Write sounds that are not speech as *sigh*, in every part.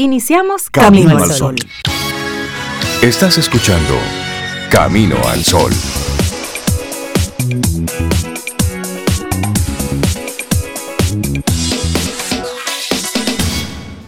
Iniciamos Camino, al Sol. Estás escuchando Camino al Sol.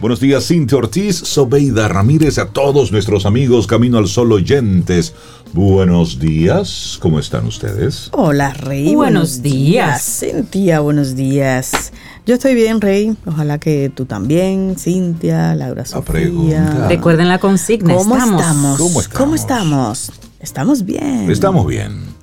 Buenos días, Cintia Ortiz, Sobeida Ramírez, a todos nuestros amigos Camino al Sol oyentes. Buenos días, ¿cómo están ustedes? Hola, Rey. Buenos días. Cintia, buenos días. Yo estoy bien, Rey. Ojalá que tú también, Cintia, Laura Sofía. pregunta. Recuerden la consigna. ¿Cómo estamos. estamos? ¿Cómo estamos? ¿Cómo estamos? Estamos bien. Estamos bien.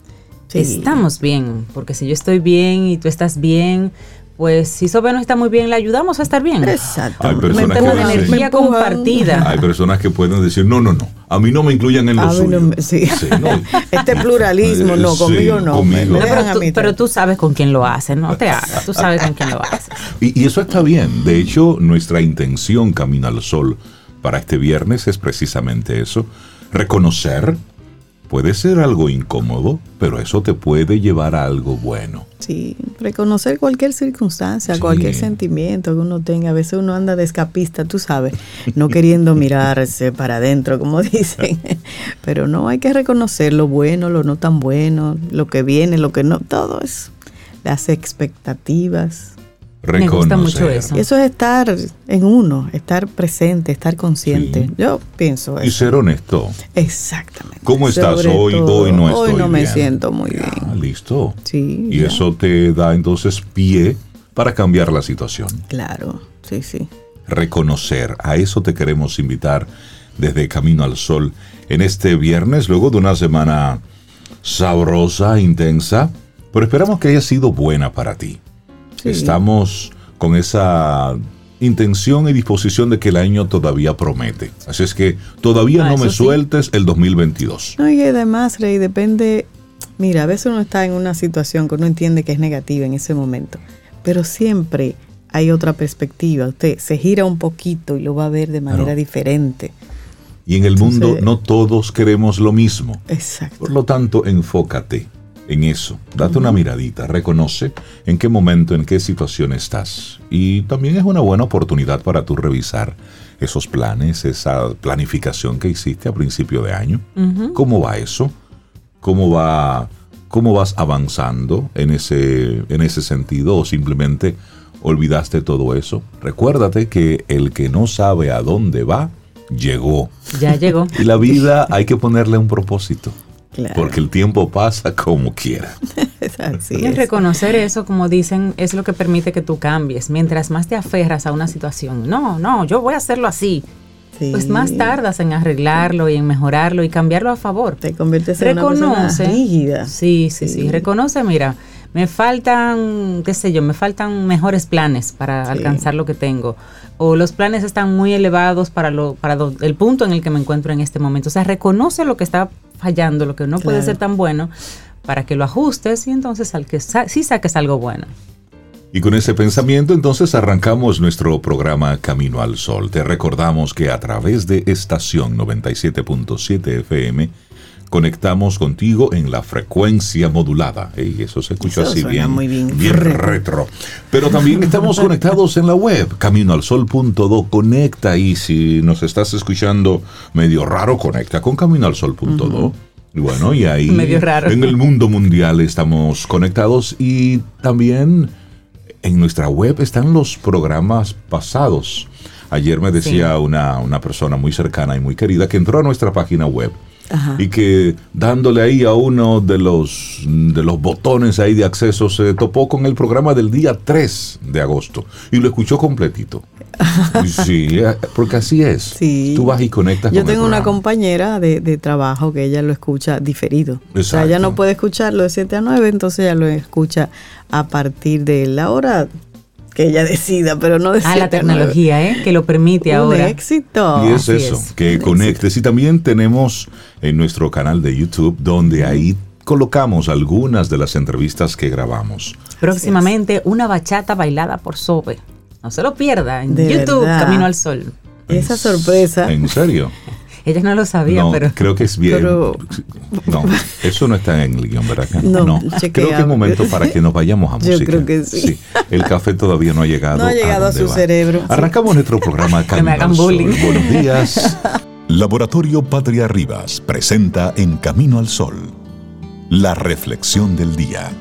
Sí. Estamos bien, porque si yo estoy bien y tú estás bien, pues si Sobe no está muy bien, le ayudamos a estar bien. Exacto. Hay personas que de energía compartida. Hay personas que pueden decir, no, no, no, a mí no me incluyan en lo A mí no me- sí. no. *laughs* Este pluralismo, no, Sí, conmigo no. conmigo. No, pero, tú, pero sabes con quién lo haces, no te hagas. Tú sabes con quién lo haces. Y, y eso está bien. De hecho, nuestra intención Camino al Sol para este viernes es precisamente eso. Reconocer puede ser algo incómodo, pero eso te puede llevar a algo bueno. Sí, reconocer cualquier circunstancia, Sí. cualquier sentimiento que uno tenga. A veces uno anda de escapista, tú sabes, no queriendo mirarse *laughs* para adentro, como dicen. *laughs* Pero no, hay que reconocer lo bueno, lo no tan bueno, lo que viene, lo que no, todo eso. Las expectativas. Me gusta mucho Reconocer. eso. Y eso es estar en uno, estar presente, estar consciente. Sí. Yo pienso Y eso. ser honesto. Exactamente. ¿Cómo estás Sobre hoy? todo, Hoy no Hoy estoy no me bien. siento muy Ya, bien. listo. Sí. Y ya. eso te da entonces pie para cambiar la situación. Claro, sí, sí. Reconocer, a eso te queremos invitar desde Camino al Sol en este viernes, luego de una semana sabrosa, intensa, pero esperamos que haya sido buena para ti. Sí. Estamos con esa intención y disposición de que el año todavía promete. Así es que todavía Ah, no me sí. sueltes el 2022. No, y además, Rey, depende. Mira, a veces uno está en una situación que uno entiende que es negativa en ese momento, pero siempre hay otra perspectiva. Usted se gira un poquito y lo va a ver de manera Claro. diferente. Y en el mundo no todos queremos lo mismo. Exacto. Por lo tanto, enfócate en eso. Date una miradita, reconoce en qué momento, en qué situación estás. Y también es una buena oportunidad para tú revisar esos planes, esa planificación que hiciste a principio de año. ¿Cómo va eso? ¿Cómo va cómo vas avanzando en ese en ese sentido o simplemente olvidaste todo eso? Recuérdate que el que no sabe a dónde va llegó. Ya llegó. *laughs* Y la vida hay que ponerle un propósito. Claro. Porque el tiempo pasa como quiera. *laughs* Así Y es. reconocer eso, como dicen, es lo que permite que tú cambies. Mientras más te aferras a una situación, no, no, yo voy a hacerlo así. Sí. Pues más tardas en arreglarlo y en mejorarlo y cambiarlo a favor. Te conviertes en una Reconoce. persona rígida. Sí, sí, sí, Sí. Reconoce, mira, me faltan, qué sé yo, me faltan mejores planes para Sí. alcanzar lo que tengo. O los planes están muy elevados para, lo, para do- el punto en el que me encuentro en este momento. O sea, reconoce lo que está fallando, lo que no puede ser tan bueno, para que lo ajustes y entonces al que sa- sí saques algo bueno. Y con ese pensamiento entonces arrancamos nuestro programa Camino al Sol. Te recordamos que a través de estación 97.7 FM conectamos contigo en la frecuencia modulada. Ey, eso se escucha Eso así bien, muy bien. bien retro. Pero también estamos *laughs* conectados en la web, caminoalsol.do. Conecta y si nos estás escuchando medio raro, conecta con caminoalsol.do. Y bueno, y ahí Medio raro. en el mundo mundial estamos conectados y también en nuestra web están los programas pasados. Ayer me decía una, una persona muy cercana y muy querida que entró a nuestra página web Ajá. y que dándole ahí a uno de los, de los botones ahí de acceso se topó con el programa del día 3 de agosto y lo escuchó completito. *laughs* Sí, eh, porque así es. Sí. Tú vas y conectas Yo con el tengo una compañera de, de trabajo que ella lo escucha diferido. O sea, ella no puede escucharlo de 7 a 9, entonces ella lo escucha a partir de la hora que ella decida, pero no de Ah, la 7 a 9. tecnología, ¿eh? Que lo permite Un ahora. éxito. Y es así eso, es. que Un conectes. Y también tenemos en nuestro canal de YouTube, donde ahí colocamos algunas de las entrevistas que grabamos. Próximamente una bachata bailada por Sobe. No se lo pierda en De YouTube, verdad. Camino al Sol. Esa En- sorpresa. ¿En serio? Ella no lo sabía, No, pero... creo que es bien. Pero- No, eso no está en el guion, ¿verdad? *laughs* No, creo que es momento para que nos vayamos a *laughs* Yo música. creo que sí. El café todavía no ha llegado. No ha llegado a su va. cerebro, sí. Arrancamos nuestro programa *laughs* Que me hagan bullying. Buenos días. Laboratorio Patria Rivas presenta En Camino al Sol, la reflexión del día.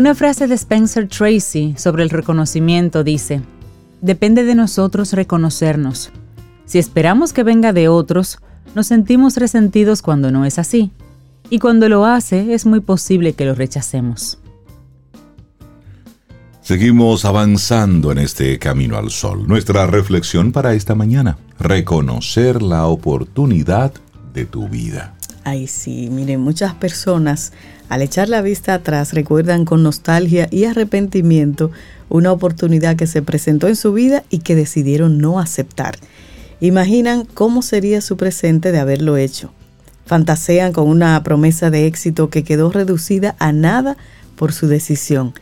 Una frase de Spencer Tracy sobre el reconocimiento dice, depende de nosotros reconocernos. Si esperamos que venga de otros, nos sentimos resentidos cuando no es así. Y cuando lo hace, es muy posible que lo rechacemos. Seguimos avanzando en este camino al sol. Nuestra reflexión para esta mañana, reconocer la oportunidad de tu vida. Ay, sí, miren, muchas personas al echar la vista atrás recuerdan con nostalgia y arrepentimiento una oportunidad que se presentó en su vida y que decidieron no aceptar. Imaginan cómo sería su presente de haberlo hecho. Fantasean con una promesa de éxito que quedó reducida a nada por su decisión.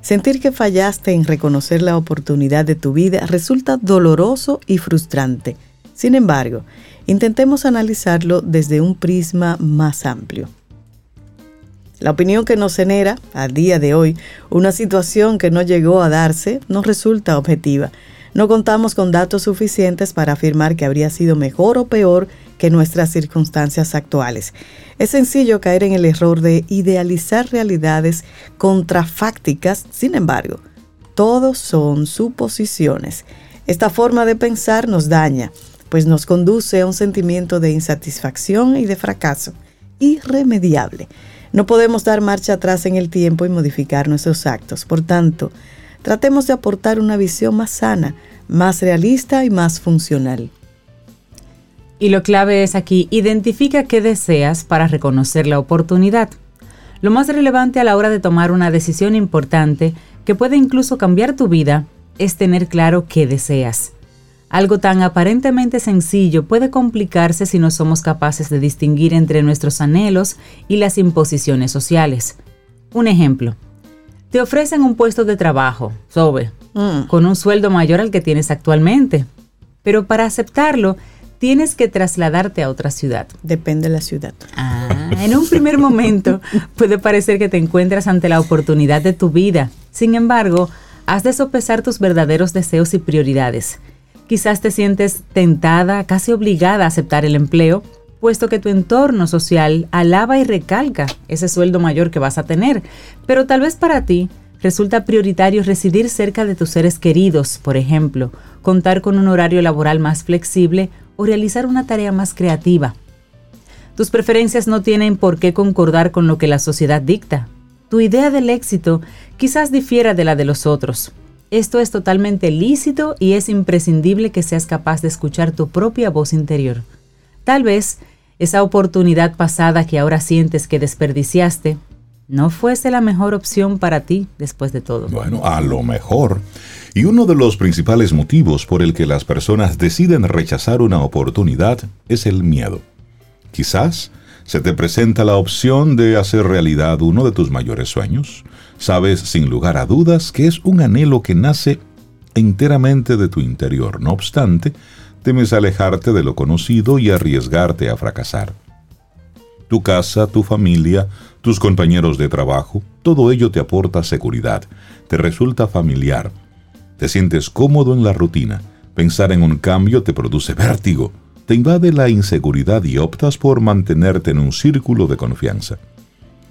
Sentir que fallaste en reconocer la oportunidad de tu vida resulta doloroso y frustrante. Sin embargo, intentemos analizarlo desde un prisma más amplio. La opinión que nos genera, a día de hoy, una situación que no llegó a darse, no resulta objetiva. No contamos con datos suficientes para afirmar que habría sido mejor o peor que nuestras circunstancias actuales. Es sencillo caer en el error de idealizar realidades contrafácticas, sin embargo, todos son suposiciones. Esta forma de pensar nos daña, pues nos conduce a un sentimiento de insatisfacción y de fracaso irremediable. No podemos dar marcha atrás en el tiempo y modificar nuestros actos. Por tanto, tratemos de aportar una visión más sana, más realista y más funcional. Y lo clave es aquí, identifica qué deseas para reconocer la oportunidad. Lo más relevante a la hora de tomar una decisión importante, que puede incluso cambiar tu vida, es tener claro qué deseas. Algo tan aparentemente sencillo puede complicarse si no somos capaces de distinguir entre nuestros anhelos y las imposiciones sociales. Un ejemplo. Te ofrecen un puesto de trabajo, SOBE, Mm. con un sueldo mayor al que tienes actualmente. Pero para aceptarlo, tienes que trasladarte a otra ciudad. Depende de la ciudad. Ah, en un primer momento puede parecer que te encuentras ante la oportunidad de tu vida. Sin embargo, has de sopesar tus verdaderos deseos y prioridades. Quizás te sientes tentada, casi obligada a aceptar el empleo, puesto que tu entorno social alaba y recalca ese sueldo mayor que vas a tener. Pero tal vez para ti resulta prioritario residir cerca de tus seres queridos, por ejemplo, contar con un horario laboral más flexible o realizar una tarea más creativa. Tus preferencias no tienen por qué concordar con lo que la sociedad dicta. Tu idea del éxito quizás difiera de la de los otros. Esto es totalmente lícito y es imprescindible que seas capaz de escuchar tu propia voz interior. Tal vez esa oportunidad pasada que ahora sientes que desperdiciaste no fuese la mejor opción para ti después de todo. Bueno, a lo mejor. Y uno de los principales motivos por el que las personas deciden rechazar una oportunidad es el miedo. Quizás se te presenta la opción de hacer realidad uno de tus mayores sueños. Sabes sin lugar a dudas que es un anhelo que nace enteramente de tu interior. No obstante, temes alejarte de lo conocido y arriesgarte a fracasar. Tu casa, tu familia, tus compañeros de trabajo, todo ello te aporta seguridad, te resulta familiar, te sientes cómodo en la rutina, pensar en un cambio te produce vértigo, te invade la inseguridad y optas por mantenerte en un círculo de confianza.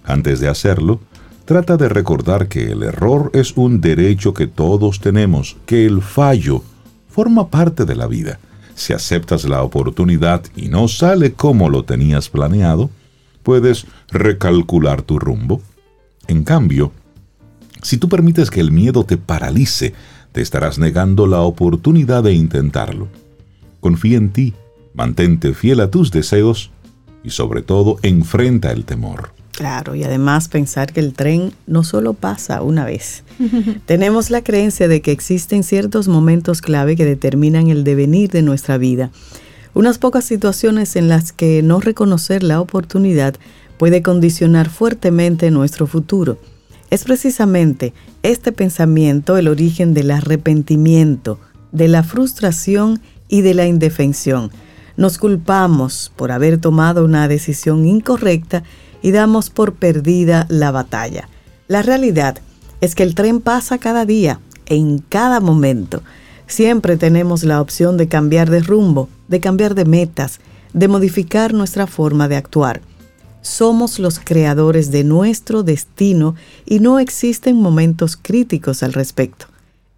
Antes de hacerlo, trata de recordar que el error es un derecho que todos tenemos, que el fallo forma parte de la vida. Si aceptas la oportunidad y no sale como lo tenías planeado, puedes recalcular tu rumbo. En cambio, si tú permites que el miedo te paralice, te estarás negando la oportunidad de intentarlo. Confía en ti, mantente fiel a tus deseos y sobre todo enfrenta el temor. Claro, y además pensar que el tren no solo pasa una vez. *laughs* Tenemos la creencia de que existen ciertos momentos clave que determinan el devenir de nuestra vida. Unas pocas situaciones en las que no reconocer la oportunidad puede condicionar fuertemente nuestro futuro. Es precisamente este pensamiento el origen del arrepentimiento, de la frustración y de la indefensión. Nos culpamos por haber tomado una decisión incorrecta y damos por perdida la batalla. La realidad es que el tren pasa cada día, en cada momento. Siempre tenemos la opción de cambiar de rumbo, de cambiar de metas, de modificar nuestra forma de actuar. Somos los creadores de nuestro destino y no existen momentos críticos al respecto.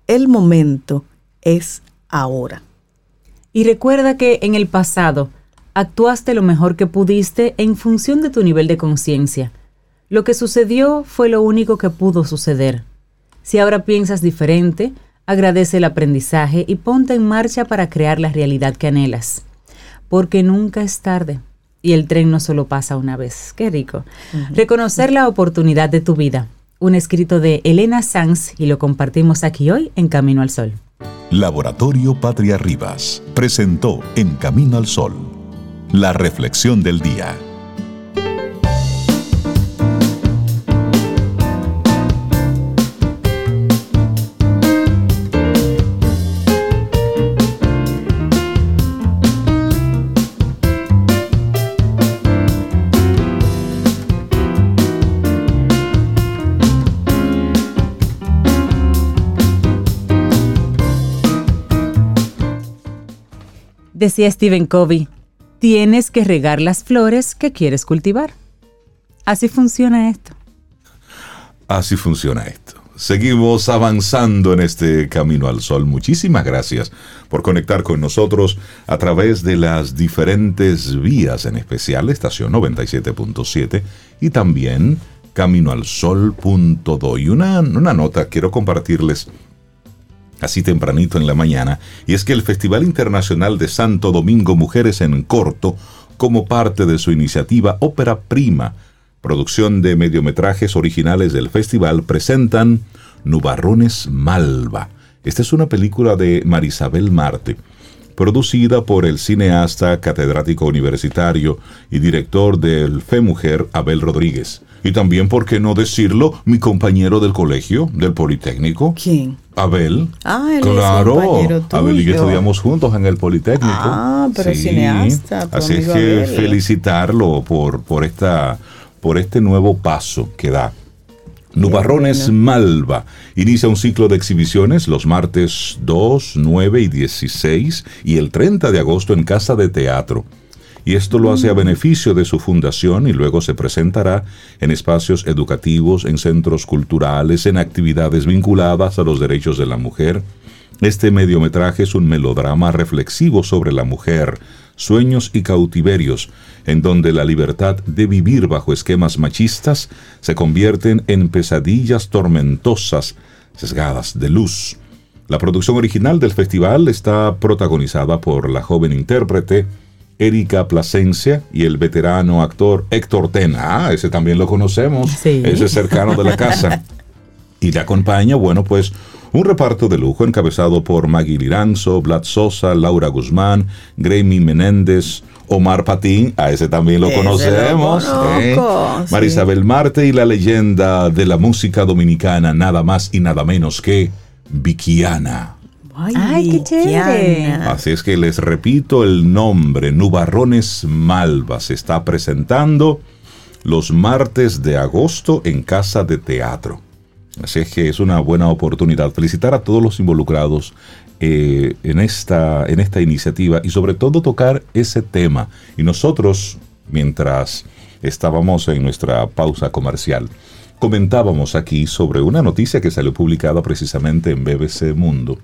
El momento es ahora. Y recuerda que en el pasado actuaste lo mejor que pudiste en función de tu nivel de conciencia. Lo que sucedió fue lo único que pudo suceder. Si ahora piensas diferente, agradece el aprendizaje y ponte en marcha para crear la realidad que anhelas. Porque nunca es tarde y el tren no solo pasa una vez. Qué rico. Reconocer la oportunidad de tu vida. Un escrito de Elena Sanz y lo compartimos aquí hoy en Camino al Sol. Laboratorio Patria Rivas presentó En Camino al Sol la reflexión del día. Decía Stephen Covey, tienes que regar las flores que quieres cultivar. Así funciona esto. Así funciona esto. Seguimos avanzando en este camino al sol. Muchísimas gracias por conectar con nosotros a través de las diferentes vías, en especial estación 97.7 y también caminoalsol.do. Y una, una nota quiero compartirles así tempranito en la mañana, y es que el Festival Internacional de Santo Domingo Mujeres en Corto, como parte de su iniciativa Ópera Prima, producción de mediometrajes originales del festival, presentan Nubarrones Malva. Esta es una película de Marisabel Marte, producida por el cineasta, catedrático universitario y director del Fe Mujer Abel Rodríguez. Y también, ¿por qué no decirlo? Mi compañero del colegio, del Politécnico. ¿Quién? Abel. Ah, él claro. es compañero tuyo. Abel y yo estudiamos juntos en el Politécnico. Ah, pero cineasta, tu Así es que Abel. felicitarlo por, por, esta, por este nuevo paso que da. Nubarrones Malva inicia un ciclo de exhibiciones los martes 2, 9 y 16 y el 30 de agosto en Casa de Teatro. Y esto lo hace a beneficio de su fundación y luego se presentará en espacios educativos, en centros culturales, en actividades vinculadas a los derechos de la mujer. Este mediometraje es un melodrama reflexivo sobre la mujer, sueños y cautiverios, en donde la libertad de vivir bajo esquemas machistas se convierten en pesadillas tormentosas, sesgadas de luz. La producción original del festival está protagonizada por la joven intérprete Erika Plasencia y el veterano actor Héctor Tena. Ah, ese también lo conocemos. Sí. Ese es cercano de la casa. *laughs* Y le acompaña, bueno, pues un reparto de lujo encabezado por Maggie Liranzo, Vlad Sosa, Laura Guzmán, Gremi Menéndez, Omar Patín, a ese también lo Ese lo conocemos. ¿eh? conozco, sí. Marisabel Marte y la leyenda de la música dominicana, nada más y nada menos que Vickiana. Ay, qué chévere. Así es que les repito el nombre, Nubarrones Malva, se está presentando los martes de agosto en Casa de Teatro. Así es que es una buena oportunidad. Felicitar a todos los involucrados eh, en, esta, en esta iniciativa y sobre todo tocar ese tema. Y nosotros, mientras estábamos en nuestra pausa comercial, comentábamos aquí sobre una noticia que salió publicada precisamente en BBC Mundo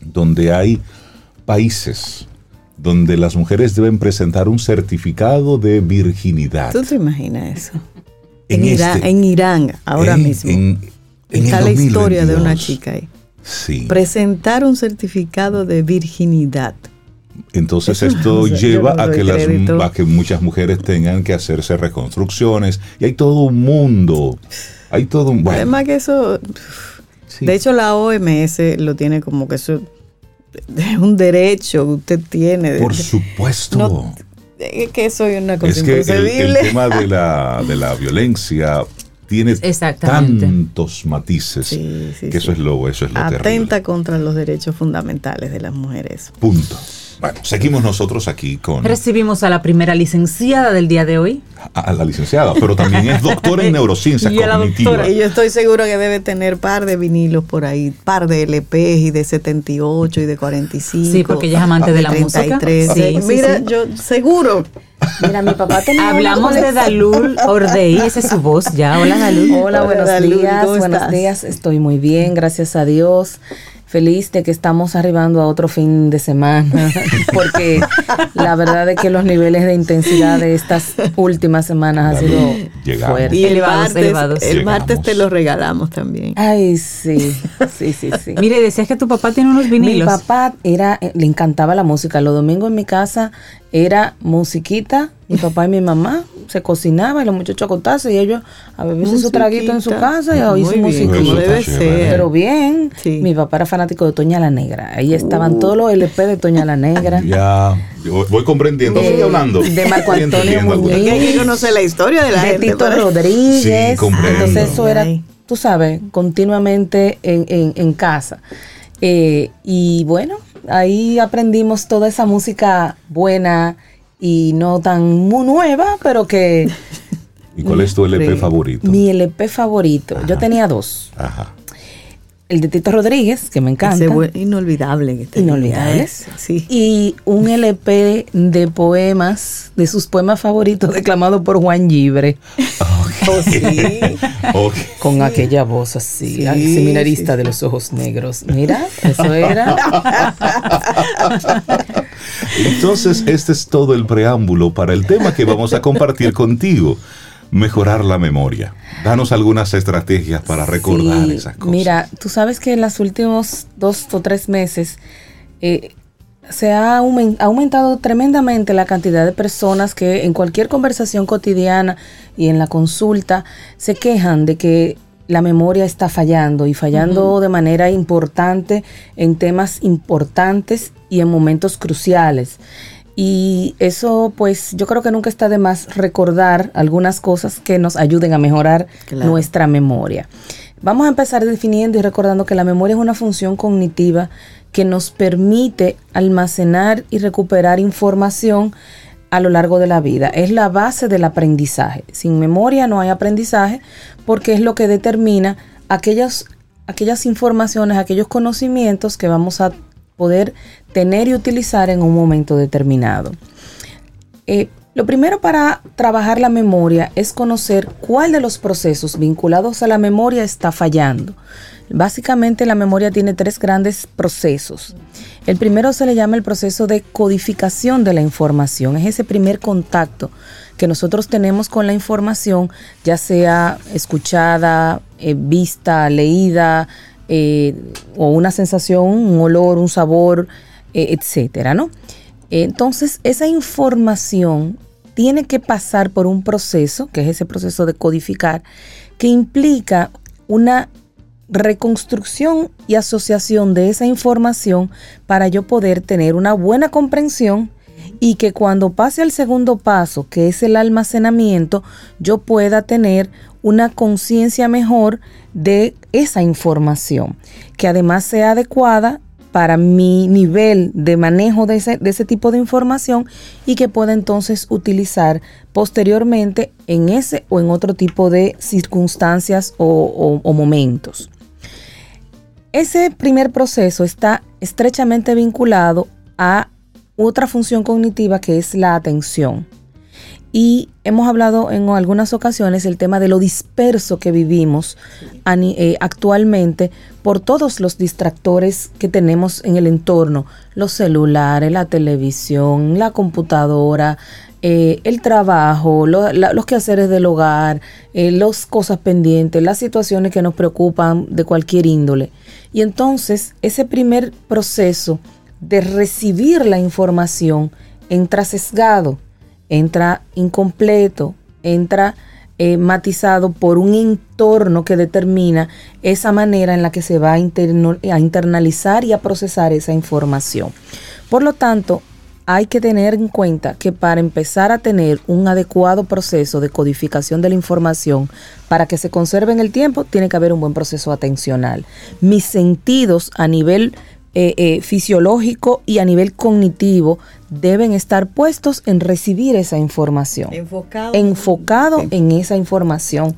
donde hay países donde las mujeres deben presentar un certificado de virginidad. ¿Tú te imaginas eso? En En, Irán, este- en Irán, ahora en- mismo. en- en Está la historia de una 2022. chica ahí. Sí. Presentar un certificado de virginidad. Entonces Eso esto no sé, yo lleva no a que, las, crédito. a que muchas mujeres tengan que hacerse reconstrucciones y hay todo un mundo. Hay todo un... Bueno, Además que eso, sí. de hecho la OMS lo tiene como que eso *laughs* es un derecho que usted tiene. Por supuesto. No, es que soy una cosa es que el, el tema de la, de la *laughs* violencia tiene tantos matices Sí, sí, que eso es lo, eso es lo Atenta terrible. contra los derechos fundamentales de las mujeres. Punto. Bueno, seguimos nosotros aquí con Recibimos a la primera licenciada del día de hoy. a a la licenciada, pero también es doctora en *laughs* neurociencias Y a la cognitivas. doctora. Y yo estoy seguro que debe tener par de vinilos por ahí, par de LPs y de 78 y de 45. Sí, porque ella es amante de la música. 33. Sí, sí, Mira, sí. yo seguro. Mira, mi papá tenía Hablamos de Dalul Ordey, esa es su voz ya. Hola Dalul. Hola, Hola, buenos Dalul, días. ¿cómo Buenos estás? días. Estoy muy bien, gracias a Dios. Feliz de que estamos arribando a otro fin de semana, *laughs* porque la verdad es que los niveles de intensidad de estas últimas semanas ha sido Llegamos. fuerte. Y el Elevados, martes, elevados. el martes te lo regalamos también. Ay, sí, sí, sí, sí. Mire, decías que tu papá tiene unos Mi vinilos. papá era, eh, le encantaba la música. Los domingos en mi casa era musiquita. Mi papá y mi mamá se cocinaba y los muchachos acostarse y ellos a beberse su traguito en su Musiquita. casa y a oír su está debe ser. Pero bien, Sí. mi papá era fanático de Toña la Negra. Ahí estaban todos los LP de Toña la Negra. Ya, yo voy comprendiendo. Sigue hablando. de Marco Antonio Muñiz. Hay que conocer la historia de la de gente. Tito Rodríguez. Sí, comprendo. Entonces eso era, tú sabes, continuamente en, en- en casa. Eh, y bueno, ahí aprendimos toda esa música buena y no tan muy nueva, pero que ¿Y cuál es tu LP Sí. favorito? mi LP favorito. Yo tenía dos. Ajá. El de Tito Rodríguez, que me encanta. Ese inolvidable. que tenía Inolvidables. ese, Sí. Y un LP de poemas, de sus poemas favoritos, declamado por Juan Gibre, Oh, *laughs* sí. Con aquella voz así, Sí, al seminarista sí, de los ojos negros. Mira, eso era. *laughs* Entonces, este es todo el preámbulo para el tema que vamos a compartir contigo. Mejorar la memoria. Danos algunas estrategias para recordar esas cosas. Mira, tú sabes que en los últimos dos o tres meses eh, se ha aumen- ha aumentado tremendamente la cantidad de personas que en cualquier conversación cotidiana y en la consulta se quejan de que la memoria está fallando y fallando de manera importante en temas importantes y en momentos cruciales. Y eso, pues, yo creo que nunca está de más recordar algunas cosas que nos ayuden a mejorar Claro. nuestra memoria. Vamos a empezar definiendo y recordando que la memoria es una función cognitiva que nos permite almacenar y recuperar información a lo largo de la vida. Es la base del aprendizaje. Sin memoria no hay aprendizaje porque es lo que determina aquellas, aquellas informaciones, aquellos conocimientos que vamos a poder tener y utilizar en un momento determinado. Eh, lo primero para trabajar la memoria es conocer cuál de los procesos vinculados a la memoria está fallando. Básicamente la memoria tiene tres grandes procesos. El primero se le llama el proceso de codificación de la información. Es ese primer contacto que nosotros tenemos con la información, ya sea escuchada, eh, vista, leída, eh, o una sensación, un olor, un sabor, eh, etcétera, ¿no? Entonces, esa información tiene que pasar por un proceso, que es ese proceso de codificar, que implica una reconstrucción y asociación de esa información para yo poder tener una buena comprensión y que cuando pase al segundo paso, que es el almacenamiento, yo pueda tener una conciencia mejor de esa información, que además sea adecuada para mi nivel de manejo de ese, de ese tipo de información y que pueda entonces utilizar posteriormente en ese o en otro tipo de circunstancias o, o- o momentos. Ese primer proceso está estrechamente vinculado a otra función cognitiva que es la atención. Y hemos hablado en algunas ocasiones el tema de lo disperso que vivimos eh, actualmente por todos los distractores que tenemos en el entorno, los celulares, la televisión, la computadora, eh, el trabajo, los quehaceres del hogar, eh, las cosas pendientes, las situaciones que nos preocupan de cualquier índole. Y entonces ese primer proceso de recibir la información entra sesgado, entra incompleto, entra eh, matizado por un entorno que determina esa manera en la que se va a, a internalizar y a procesar esa información. Por lo tanto, hay que tener en cuenta que para empezar a tener un adecuado proceso de codificación de la información, para que se conserve en el tiempo, tiene que haber un buen proceso atencional. Mis sentidos a nivel eh, eh, fisiológico y a nivel cognitivo deben estar puestos en recibir esa información. Enfocado. Enfocado en esa información.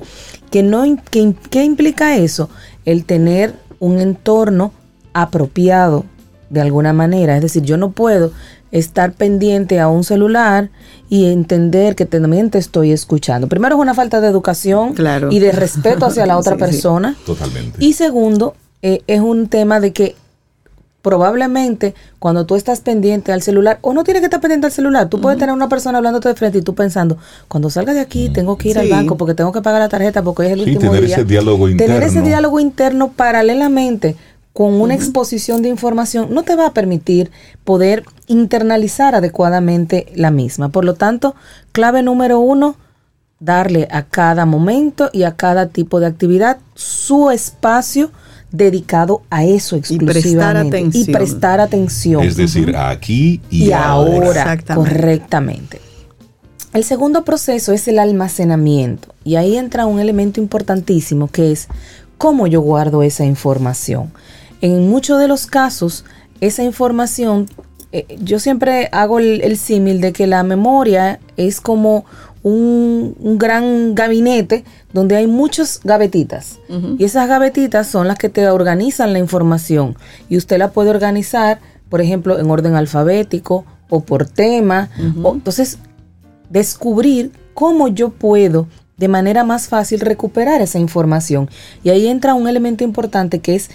¿Qué no, ¿Qué implica eso? El tener un entorno apropiado de alguna manera. Es decir, yo no puedo estar pendiente a un celular y entender que también te estoy escuchando. Primero es una falta de educación y de respeto hacia la *laughs* otra persona. Totalmente. Y segundo, eh, es un tema de que probablemente cuando tú estás pendiente al celular, o no tienes que estar pendiente al celular, tú puedes tener una persona hablándote de frente y tú pensando, cuando salga de aquí tengo que ir al banco porque tengo que pagar la tarjeta porque es el último tener Ese diálogo interno. Tener ese diálogo interno paralelamente con una exposición de información no te va a permitir poder internalizar adecuadamente la misma. Por lo tanto, clave número uno, darle a cada momento y a cada tipo de actividad su espacio dedicado a eso exclusivamente y prestar atención. Es decir, aquí y, ahora. Correctamente. El segundo proceso es el almacenamiento y ahí entra un elemento importantísimo que es cómo yo guardo esa información. En muchos de los casos, esa información, eh, yo siempre hago el, símil de que la memoria es como un, gran gabinete donde hay muchas gavetitas. Y esas gavetitas son las que te organizan la información. Y usted la puede organizar, por ejemplo, en orden alfabético o por tema. entonces, descubrir cómo yo puedo de manera más fácil recuperar esa información. Y ahí entra un elemento importante que es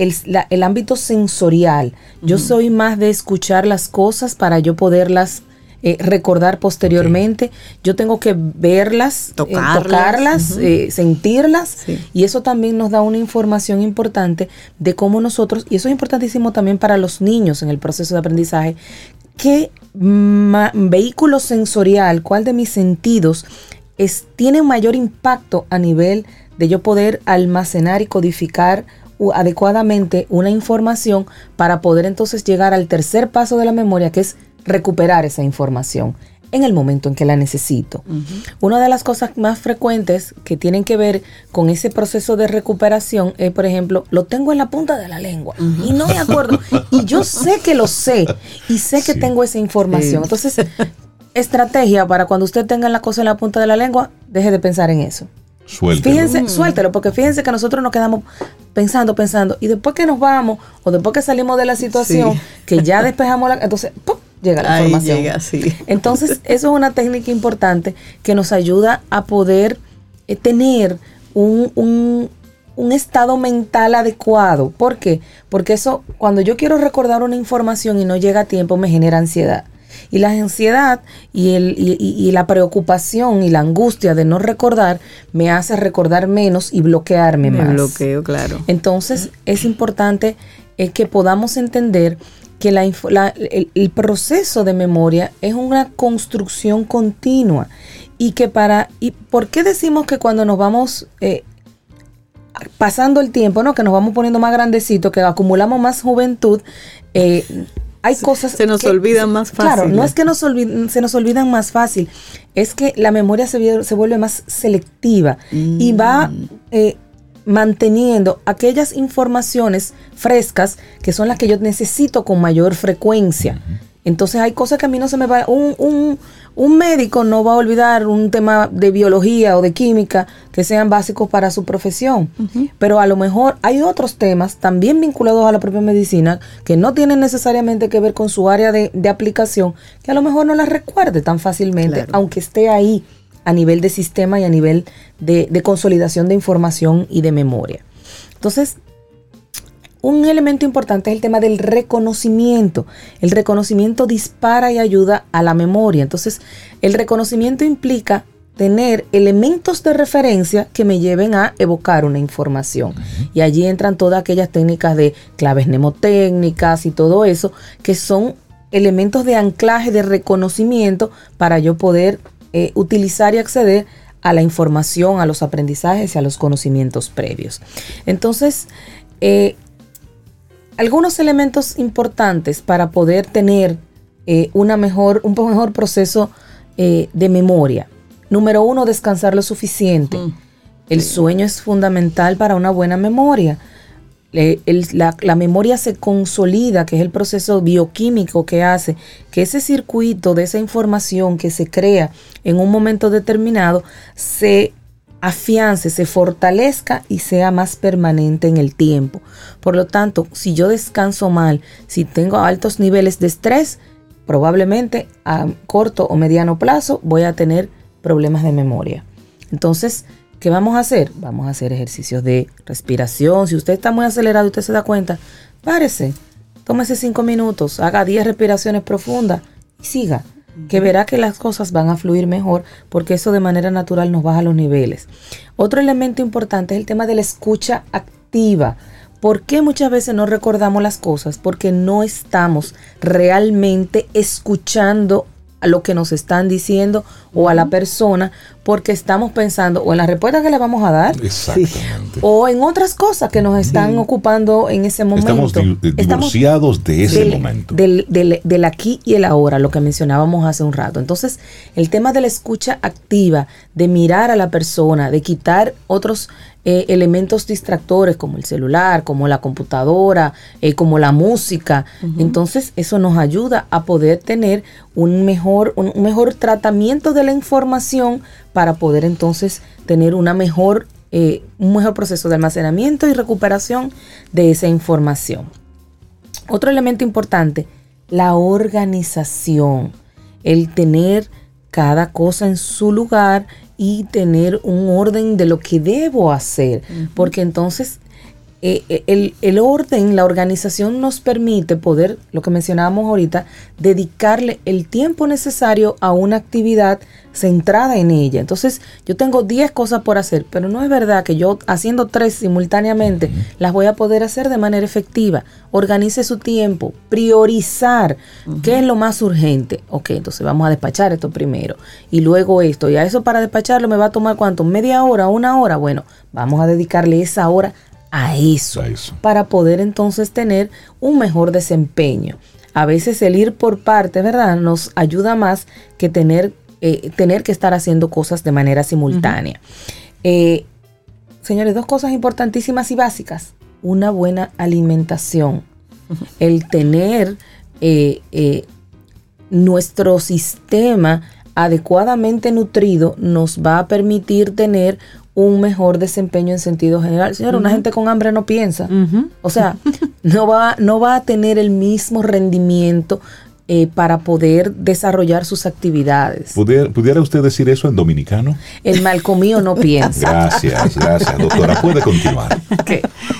el, ámbito sensorial. Yo soy más de escuchar las cosas para yo poderlas eh, recordar posteriormente. Yo tengo que verlas, eh, tocarlas, eh, sentirlas. Y eso también nos da una información importante de cómo nosotros, y eso es importantísimo también para los niños en el proceso de aprendizaje, qué vehículo sensorial, cuál de mis sentidos es, tiene un mayor impacto a nivel de yo poder almacenar y codificar adecuadamente una información para poder entonces llegar al tercer paso de la memoria, que es recuperar esa información en el momento en que la necesito. Una de las cosas más frecuentes que tienen que ver con ese proceso de recuperación es, por ejemplo, lo tengo en la punta de la lengua y no me acuerdo. y yo *laughs* sé que lo sé y sé que tengo esa información. Entonces, estrategia para cuando usted tenga la cosa en la punta de la lengua, deje de pensar en eso. Suéltelo. Fíjense, suéltelo, porque fíjense que nosotros nos quedamos pensando, pensando, y después que nos vamos, o después que salimos de la situación, que ya *laughs* despejamos la... Entonces, ¡pum! llega la información. Entonces, *laughs* eso es una técnica importante que nos ayuda a poder eh, tener un, un, un, estado mental adecuado. ¿Por qué? Porque eso, cuando yo quiero recordar una información y no llega a tiempo, me genera ansiedad. Y la ansiedad y, el, y, la preocupación y la angustia de no recordar me hace recordar menos y bloquearme más. bloqueo, claro. Entonces es importante eh, que podamos entender que la, el, proceso de memoria es una construcción continua y que para... ¿Y por qué decimos que cuando nos vamos... Eh, pasando el tiempo, ¿no? Que nos vamos poniendo más grandecitos, que acumulamos más juventud, eh, hay cosas se nos olvidan más fácil. Claro, no es que nos se nos olvidan más fácil, es que la memoria se, se vuelve más selectiva y va mm. eh, manteniendo aquellas informaciones frescas que son las que yo necesito con mayor frecuencia. Entonces hay cosas que a mí no se me va. Un, un, un médico no va a olvidar un tema de biología o de química que sean básicos para su profesión. Pero a lo mejor hay otros temas también vinculados a la propia medicina que no tienen necesariamente que ver con su área de, aplicación, que a lo mejor no las recuerde tan fácilmente, aunque esté ahí a nivel de sistema y a nivel de, de consolidación de información y de memoria. Entonces, un elemento importante es el tema del reconocimiento. El reconocimiento dispara y ayuda a la memoria. Entonces, el reconocimiento implica tener elementos de referencia que me lleven a evocar una información. Y allí entran todas aquellas técnicas de claves mnemotécnicas y todo eso, que son elementos de anclaje, de reconocimiento para yo poder eh, utilizar y acceder a la información, a los aprendizajes y a los conocimientos previos. Entonces, eh, algunos elementos importantes para poder tener eh, una mejor, un mejor proceso eh, de memoria. Número uno, descansar lo suficiente. Mm. El sueño es fundamental para una buena memoria. la, la, memoria se consolida, que es el proceso bioquímico que hace que ese circuito de esa información que se crea en un momento determinado se afiance, se fortalezca y sea más permanente en el tiempo. Por lo tanto, si yo descanso mal, si tengo altos niveles de estrés, probablemente a corto o mediano plazo voy a tener problemas de memoria. Entonces, ¿qué vamos a hacer? Vamos a hacer ejercicios de respiración. Si usted está muy acelerado y usted se da cuenta, párese, tómese cinco minutos, haga 10 respiraciones profundas y siga que verá que las cosas van a fluir mejor porque eso de manera natural nos baja los niveles. Otro elemento importante es el tema de la escucha activa. ¿Por qué muchas veces no recordamos las cosas? Porque no estamos realmente escuchando a lo que nos están diciendo o a la persona porque estamos pensando o en la respuesta que le vamos a dar o en otras cosas que nos están ocupando en ese momento. Estamos divorciados de ese momento. Del, del, aquí y el ahora, lo que mencionábamos hace un rato. Entonces, el tema de la escucha activa, de mirar a la persona, de quitar otros eh, elementos distractores como el celular, como la computadora, eh, como la música. Entonces eso nos ayuda a poder tener un mejor, un, mejor tratamiento de la información para poder entonces tener una mejor, eh, un mejor proceso de almacenamiento y recuperación de esa información. Otro elemento importante, la organización, el tener cada cosa en su lugar y tener un orden de lo que debo hacer, porque entonces eh, eh, el, el, orden, la organización nos permite poder, lo que mencionábamos ahorita, dedicarle el tiempo necesario a una actividad centrada en ella. Entonces, yo tengo 10 cosas por hacer, pero no es verdad que yo haciendo tres simultáneamente las voy a poder hacer de manera efectiva. Organice su tiempo, priorizar qué es lo más urgente. Ok, entonces vamos a despachar esto primero y luego esto. Y a eso para despacharlo me va a tomar cuánto? Media hora, una hora. Bueno, vamos a dedicarle esa hora a eso, para poder entonces tener un mejor desempeño. A veces el ir por parte, ¿verdad? Nos ayuda más que tener, eh, tener que estar haciendo cosas de manera simultánea. Eh, señores, dos cosas importantísimas y básicas. Una buena alimentación. El tener eh, nuestro sistema adecuadamente nutrido nos va a permitir tener un mejor desempeño en sentido general. Señora, una gente con hambre no piensa. O sea, *laughs* no va, no va a tener el mismo rendimiento eh, para poder desarrollar sus actividades. ¿Pudiera, usted decir eso en dominicano? El mal comido no piensa. Gracias, gracias, doctora. Puede continuar.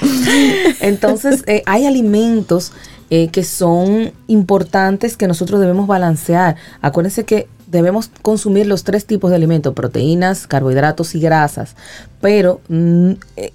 *laughs* Entonces, eh, hay alimentos eh, que son importantes que nosotros debemos balancear. Acuérdense que debemos consumir los tres tipos de alimentos, proteínas, carbohidratos y grasas, pero mm, eh,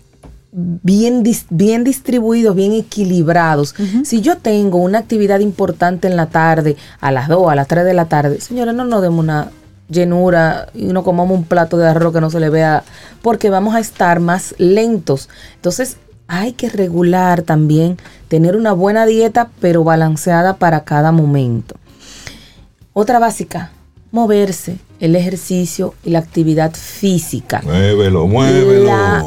bien, bien distribuidos, bien equilibrados. Si yo tengo una actividad importante en la tarde, a las 2, a las 3 de la tarde, señores, no nos demos una llenura y no comamos un plato de arroz que no se le vea, porque vamos a estar más lentos. Entonces, hay que regular también, tener una buena dieta, pero balanceada para cada momento. Otra básica, moverse, el ejercicio y la actividad física. Muévelo, muévelo.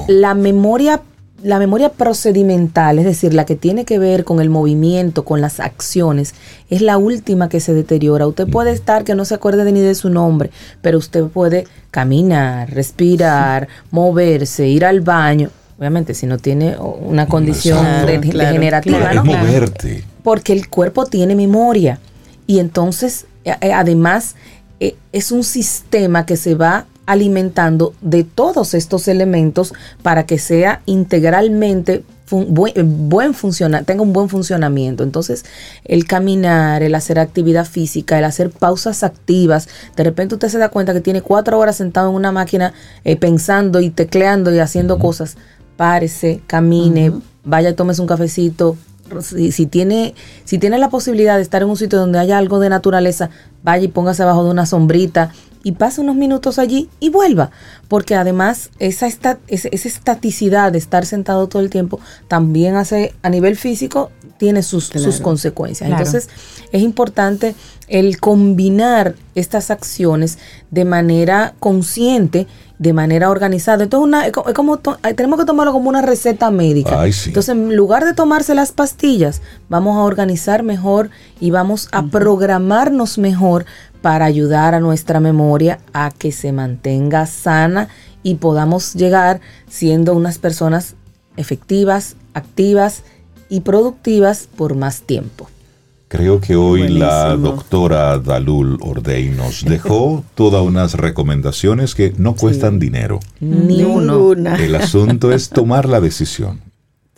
La, memoria la memoria procedimental, es decir, la que tiene que ver con el movimiento, con las acciones, es la última que se deteriora. Usted puede estar que no se acuerde ni de su nombre, pero usted puede caminar, respirar, moverse, ir al baño. Obviamente, si no tiene una condición degenerativa, ¿no? moverte. Porque el cuerpo tiene memoria. Y entonces, eh, eh, además, es un sistema que se va alimentando de todos estos elementos para que sea integralmente buen, tenga un buen funcionamiento. Entonces, el caminar, el hacer actividad física, el hacer pausas activas, de repente usted se da cuenta que tiene cuatro horas sentado en una máquina eh, pensando y tecleando y haciendo cosas. Párese, camine, vaya, tómese un cafecito, si, tiene, si tiene la posibilidad de estar en un sitio donde haya algo de naturaleza, vaya y póngase abajo de una sombrita y pase unos minutos allí y vuelva. Porque además esa, esta, esa, esa estaticidad de estar sentado todo el tiempo también hace a nivel físico, tiene sus, sus consecuencias. Claro. Entonces es importante el combinar estas acciones de manera consciente, de manera organizada. Entonces una, es es como tenemos que tomarlo como una receta médica. Ay, sí. Entonces en lugar de tomarse las pastillas, vamos a organizar mejor y vamos a programarnos mejor para ayudar a nuestra memoria a que se mantenga sana y podamos llegar siendo unas personas efectivas, activas y productivas por más tiempo. Creo que hoy la doctora Dalul Ordey nos dejó todas unas recomendaciones que no cuestan dinero. Ni. Ninguna. El asunto es tomar la decisión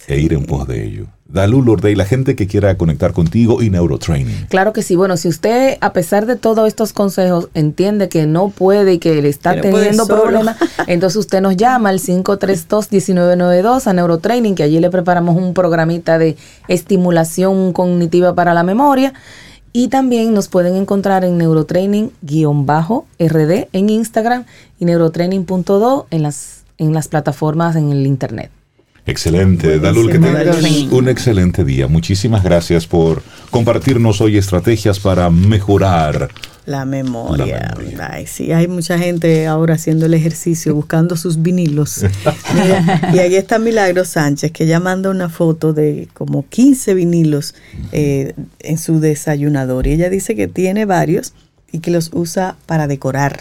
e ir en pos de ello. Dalul Ordey, la gente que quiera conectar contigo y Neurotraining. Claro que sí. Bueno, si usted, a pesar de todos estos consejos, entiende que no puede y que le está Que teniendo problemas, *laughs* entonces usted nos llama al 532-1992 a Neurotraining, que allí le preparamos un programita de estimulación cognitiva para la memoria. Y también nos pueden encontrar en neurotraining-rd en Instagram y neurotraining.do en las, en las plataformas en el internet. Excelente, Dalul, que tengas un excelente día. Muchísimas gracias por compartirnos hoy estrategias para mejorar. La memoria. La memoria. Ay, sí, hay mucha gente ahora haciendo el ejercicio, buscando sus vinilos. *laughs* Mira, y ahí está Milagro Sánchez, que ya manda una foto de como 15 vinilos eh, en su desayunador. Y ella dice que tiene varios y que los usa para decorar.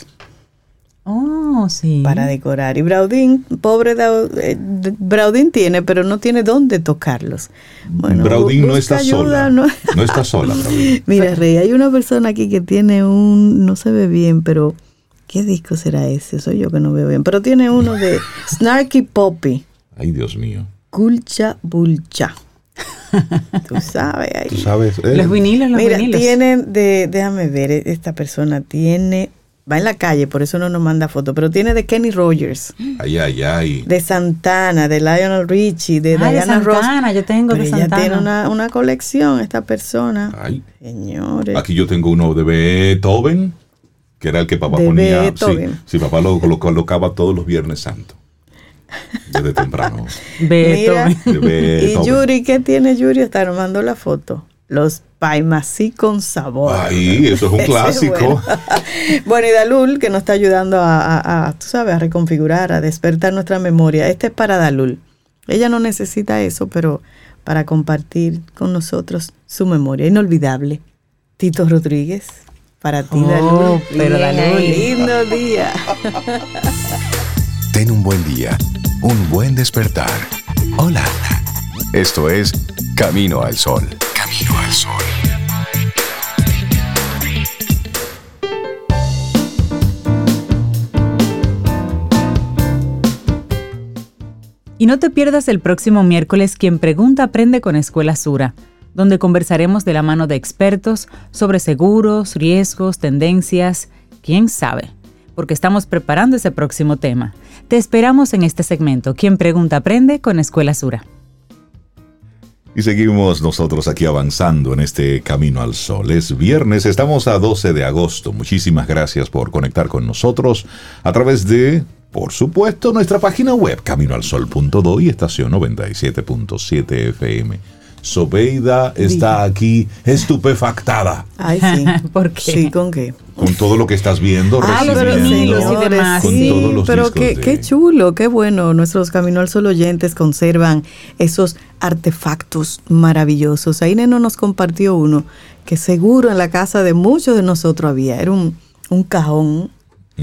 Oh, sí. Para decorar. Y Braudín, pobre eh, Braudín tiene, pero no tiene dónde tocarlos. Bueno, Braudín no está ayuda, sola. ¿no? No está sola, *laughs* Braudín. Mira, Rey, hay una persona aquí que tiene un, no se ve bien, pero ¿qué disco será ese? Soy yo que no veo bien, pero tiene uno de *laughs* Snarky Poppy, Ay, Dios mío. Culcha Bulcha. Tú sabes ahí. Tú sabes. eh, Los vinilos, los Mira, vinilos. tiene de, déjame ver, eh, esta persona tiene, va en la calle, por eso no nos manda foto, pero tiene de Kenny Rogers, Ay, ay, ay. de Santana, de Lionel Richie, de Ah, de Diana Ross. Santana, yo tengo de ella Santana. tiene una, una colección, esta persona. Ay. Señores. Aquí yo tengo uno de Beethoven, que era el que papá De ponía. Beethoven. Sí, sí, papá lo, lo colocaba todos los viernes santos. Desde temprano. *laughs* Beto. Mira. De Y Beethoven. Yuri, ¿qué tiene Yuri? Está armando la foto. Los paimasí con sabor. Ay, eso es un *laughs* clásico. bueno. bueno, y Dalul, que nos está ayudando a, a- a, tú sabes, a reconfigurar, a despertar nuestra memoria. Este es para Dalul. Ella no necesita eso, pero para compartir con nosotros su memoria inolvidable. Tito Rodríguez, para ti, Oh, Dalul. pero Dalul. ahí, Lindo día. Ten un buen día, un buen despertar. Hola. Esto es Camino al Sol. Y no te pierdas el próximo miércoles Quien Pregunta Aprende con Escuela Sura, donde conversaremos de la mano de expertos sobre seguros, riesgos, tendencias, quién sabe, porque estamos preparando ese próximo tema. Te esperamos en este segmento Quien Pregunta Aprende con Escuela Sura. Y seguimos nosotros aquí avanzando en este camino al sol. Es viernes, estamos a 12 de agosto. Muchísimas gracias por conectar con nosotros a través de, por supuesto, nuestra página web caminoalsol.do y estación 97.7 FM. Sobeida está aquí estupefactada Ay, sí. *laughs* ¿Por qué? Sí, ¿con qué? con todo lo que estás viendo, Ah, los recibiendo. vinilos y demás. Con sí, todos los pero discos qué, de- qué chulo, qué bueno. Nuestros Camino al Sol oyentes conservan esos artefactos maravillosos. Ahí Neno nos compartió uno que seguro en la casa de muchos de nosotros había. Era un, un cajón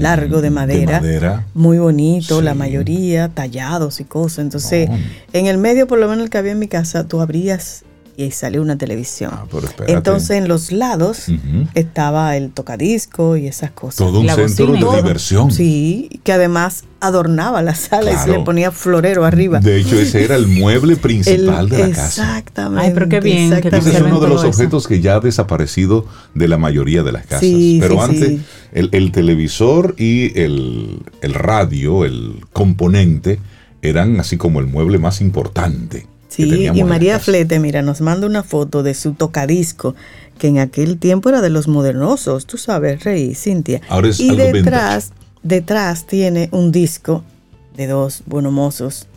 largo de madera. De madera. Muy bonito, la mayoría tallados y cosas. Entonces, Oh. en el medio, por lo menos el que había en mi casa, tú abrías y ahí salió una televisión. Ah, pero espérate. Entonces, en los lados Ujú. estaba el tocadisco y esas cosas. Todo un La centro bocina de todo. diversión. Sí, que además adornaba la sala y se Claro. le ponía florero arriba. De hecho, ese era el mueble principal El- de la casa. Exactamente. Ay, pero qué bien que Ese es uno de los todo eso. objetos que ya ha desaparecido de la mayoría de las casas. Sí, Pero sí, antes, sí. El, el televisor y el, el radio, el componente, eran así como el mueble más importante. Sí, y María Flete, mira, nos manda una foto de su tocadisco, que en aquel tiempo era de los modernosos, tú sabes, Rey, Cintia. Ahora es y detrás, detrás tiene un disco de dos buenos mozos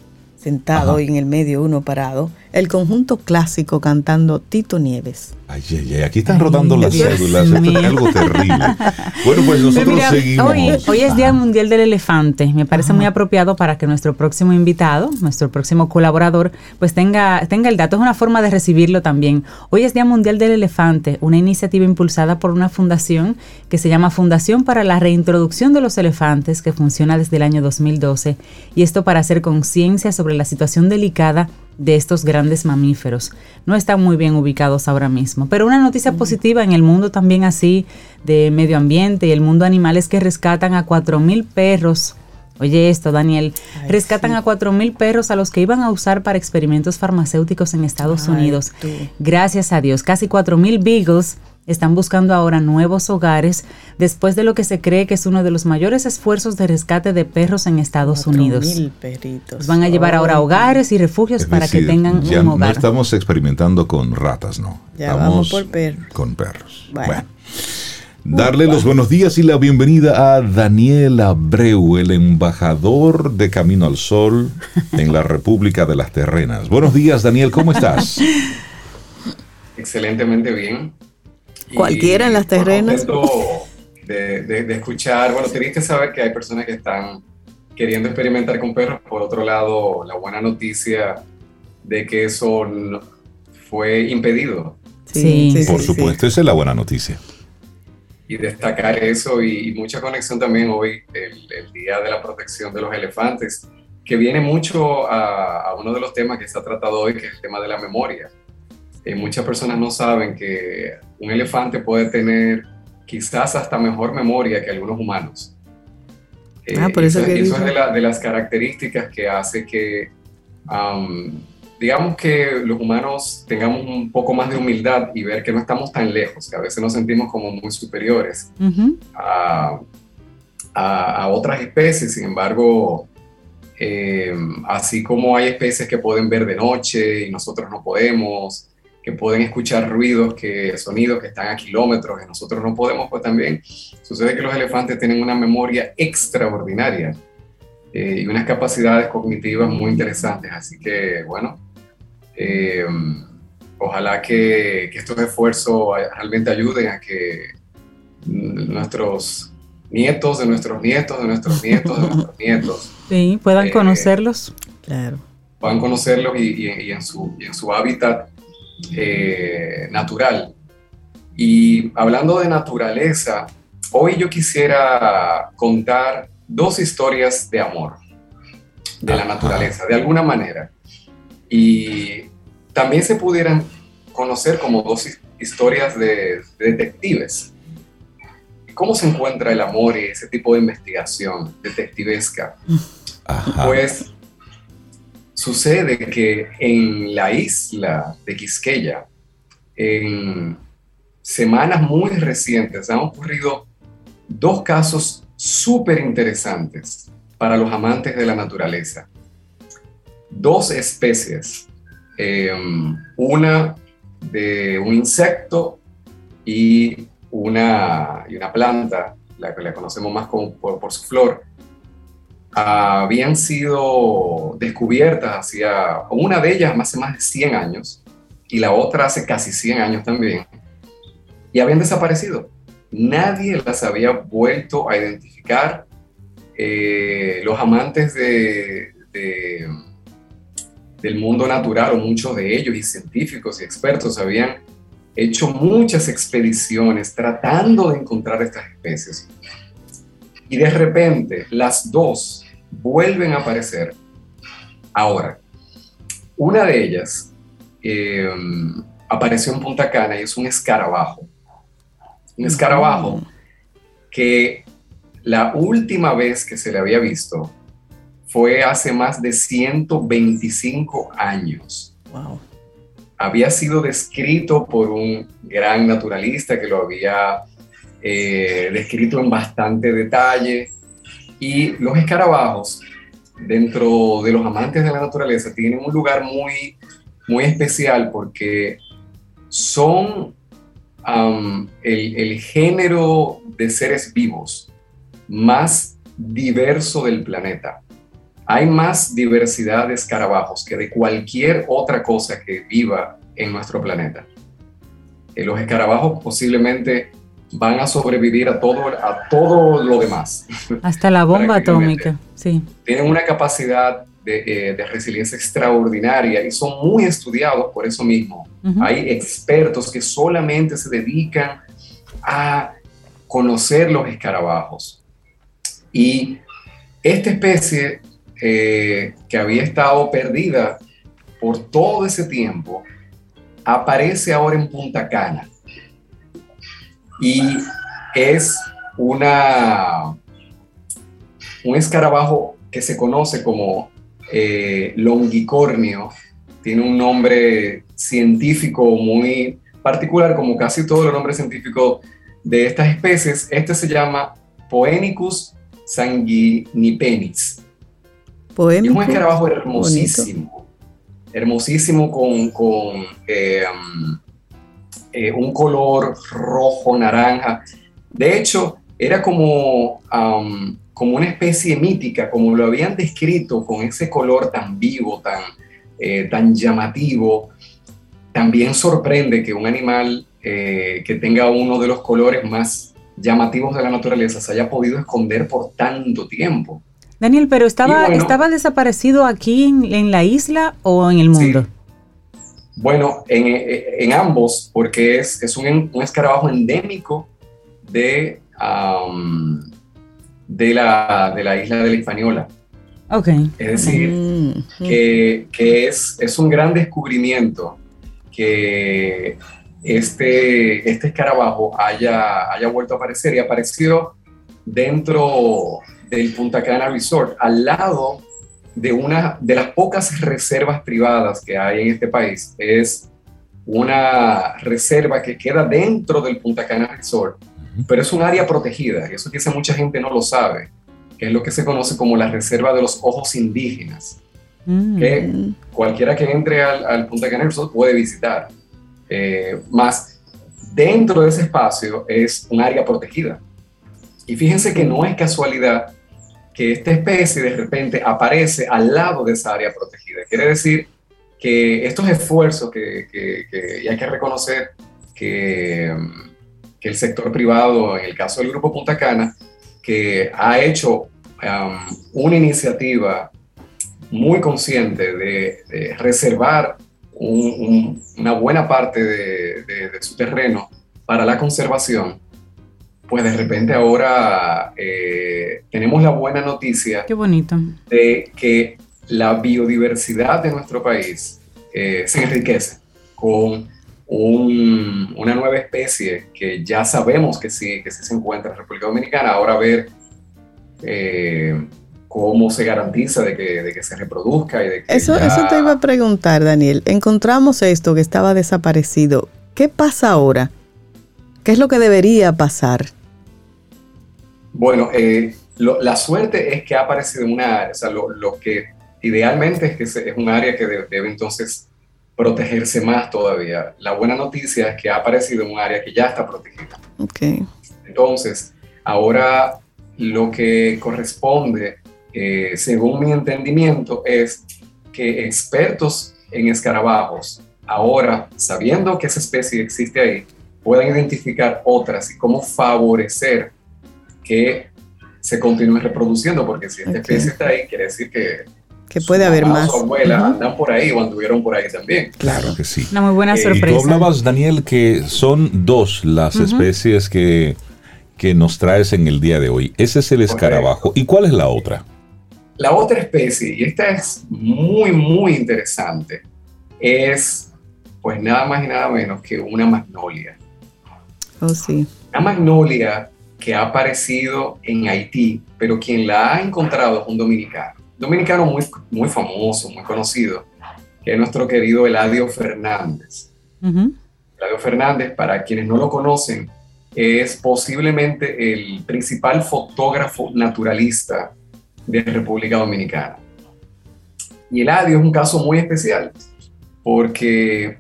sentado y en el medio uno parado, el conjunto clásico cantando Tito Nieves. Ay, ay, ay, aquí están rodando las cédulas, esto es algo terrible. Bueno, pues nosotros seguimos. Hoy, es Día Mundial del Elefante, me parece muy apropiado para que nuestro próximo invitado, nuestro próximo colaborador, pues tenga, tenga el dato, es una forma de recibirlo también. Hoy es Día Mundial del Elefante, una iniciativa impulsada por una fundación que se llama Fundación para la Reintroducción de los Elefantes, que funciona desde el año 2012, y esto para hacer conciencia sobre la situación delicada de estos grandes mamíferos. No están muy bien ubicados ahora mismo. Pero una noticia positiva en el mundo también así de medio ambiente y el mundo animal es que rescatan a 4.000 perros. Oye esto, Daniel. rescatan a 4.000 perros a los que iban a usar para experimentos farmacéuticos en Estados Unidos. Gracias a Dios, casi 4.000 beagles están buscando ahora nuevos hogares después de lo que se cree que es uno de los mayores esfuerzos de rescate de perros en Estados Unidos. Mil perritos. van a llevar ahora hogares y refugios para que tengan un hogar. No estamos experimentando con ratas, no. Ya vamos por perros. Con perros. Bueno. Darle los buenos días y la bienvenida a Daniel Abreu, el embajador de Camino al Sol en la República de las Terrenas. Buenos días, Daniel, ¿cómo estás? *laughs* Excelentemente bien. Cualquiera en las terrenas. De, de, escuchar, bueno, triste saber que hay personas que están queriendo experimentar con perros. Por otro lado, la buena noticia de que eso fue impedido. Sí, por supuesto, esa es la buena noticia. Y destacar eso y, mucha conexión también hoy, el, Día de la Protección de los Elefantes, que viene mucho a, a, uno de los temas que se ha tratado hoy, que es el tema de la memoria. Eh, muchas personas no saben que un elefante puede tener quizás hasta mejor memoria que algunos humanos. Eh, ah, por eso, es de, las características que hace que, digamos que los humanos tengamos un poco más de humildad y ver que no estamos tan lejos, que a veces nos sentimos como muy superiores a, a, otras especies. Sin embargo, eh, así como hay especies que pueden ver de noche y nosotros no podemos, que pueden escuchar ruidos, que sonidos que están a kilómetros, que nosotros no podemos, pues también sucede que los elefantes tienen una memoria extraordinaria eh, y unas capacidades cognitivas muy interesantes. Así que, bueno, eh, ojalá que, estos esfuerzos realmente ayuden a que nuestros nietos de nuestros nietos, de nuestros nietos, de nuestros *laughs* nietos. Sí, puedan eh, conocerlos. Claro. Puedan conocerlos y, en su, y en su hábitat eh, natural. Y hablando de naturaleza, hoy yo quisiera contar dos historias de amor de la naturaleza, de alguna manera. Y también se pudieran conocer como dos historias de, detectives. ¿Cómo se encuentra el amor y ese tipo de investigación detectivesca? Pues Sucede que en la isla de Quisqueya, en semanas muy recientes, han ocurrido dos casos súper interesantes para los amantes de la naturaleza. Dos especies, em, una de un insecto y una, y una planta, la que la conocemos más por su flor, habían sido descubiertas hacía, una de ellas hace más de 100 años y la otra hace casi 100 años también, y habían desaparecido. Nadie las había vuelto a identificar. Eh, los amantes de, del mundo natural, o muchos de ellos, y científicos y expertos, habían hecho muchas expediciones tratando de encontrar estas especies. Y de repente las dos vuelven a aparecer. Ahora, una de ellas eh, apareció en Punta Cana y es un escarabajo. Un escarabajo que la última vez que se le había visto fue hace más de 125 años. Había sido descrito por un gran naturalista que lo había eh, descrito en bastante detalle. Y los escarabajos, dentro de los amantes de la naturaleza, tienen un lugar muy muy especial porque son el, el género de seres vivos más diverso del planeta. Hay más diversidad de escarabajos que de cualquier otra cosa que viva en nuestro planeta. Eh, los escarabajos posiblemente van a sobrevivir a todo, a todo lo demás. Hasta la bomba *laughs* atómica, sí. Tienen una capacidad de, eh, resiliencia extraordinaria y son muy estudiados por eso mismo. Hay expertos que solamente se dedican a conocer los escarabajos. Y esta especie eh, que había estado perdida por todo ese tiempo, aparece ahora en Punta Cana. Y es una, un escarabajo que se conoce como eh, longicornio. Tiene un nombre científico muy particular, como casi todos los nombres científicos de estas especies. Este se llama Poenicus sanguinipenis. es un escarabajo hermosísimo, hermosísimo con, eh, um, eh, un color rojo, naranja. De hecho, era como, um, como una especie mítica, como lo habían descrito, con ese color tan vivo, tan, eh, tan llamativo. También sorprende que un animal que tenga uno de los colores más llamativos de la naturaleza se haya podido esconder por tanto tiempo. Daniel, pero estaba, estaba desaparecido aquí en, la isla o en el mundo? Bueno, en, ambos, porque es, es un, escarabajo endémico de, de, la, de la isla de la Hispaniola. Ok. Es decir, mm, que, que es, es un gran descubrimiento que este, este escarabajo haya, haya vuelto a aparecer y apareció dentro del Punta Cana Resort, al lado de una de las pocas reservas privadas que hay en este país. Es una reserva que queda dentro del Punta Cana Resort, pero es un área protegida, y eso quizá mucha gente no lo sabe, que es lo que se conoce como la Reserva de los Ojos Indígenas, mm. que cualquiera que entre al, al Punta Cana Resort puede visitar. Eh, más dentro de ese espacio es un área protegida. Y fíjense que no es casualidad que esta especie de repente aparece al lado de esa área protegida. Quiere decir que estos esfuerzos que, que, y hay que reconocer que, que, el sector privado, en el caso del Grupo Punta Cana, que ha hecho um, una iniciativa muy consciente de, de reservar una buena parte de, su terreno para la conservación, pues de repente ahora eh, tenemos la buena noticia Qué bonito. de que la biodiversidad de nuestro país eh, se enriquece con una nueva especie que ya sabemos que sí, que sí se encuentra en República Dominicana. Ahora a ver eh, cómo se garantiza de que, se reproduzca y de que eso, eso te iba a preguntar, Daniel. Encontramos esto que estaba desaparecido. ¿Qué pasa ahora? ¿Qué es lo que debería pasar? Bueno, eh, la suerte es que ha aparecido una área, o sea, lo, que idealmente es que es un área que debe, entonces protegerse más todavía. La buena noticia es que ha aparecido un área que ya está protegida. Okay. Entonces, ahora lo que corresponde eh, según mi entendimiento, es que expertos en escarabajos, ahora sabiendo que esa especie existe ahí, puedan identificar otras y cómo favorecer que se continúe reproduciendo, porque si esta especie está ahí, quiere decir que que puede haber más. Su abuela andan por ahí o anduvieron por ahí también. Claro que sí. Una muy buena sorpresa. Eh, y tú hablabas, Daniel, que son dos las especies que, que nos traes en el día de hoy. Ese es el escarabajo. ¿Y cuál es la otra? La otra especie, y esta es muy, muy interesante, es pues nada más y nada menos que una magnolia. Oh, sí. Una magnolia que ha aparecido en Haití, pero quien la ha encontrado es un dominicano. Dominicano muy, muy famoso, muy conocido, que es nuestro querido Eladio Fernández. Eladio Fernández, para quienes no lo conocen, es posiblemente el principal fotógrafo naturalista de República Dominicana. Y Eladio es un caso muy especial, porque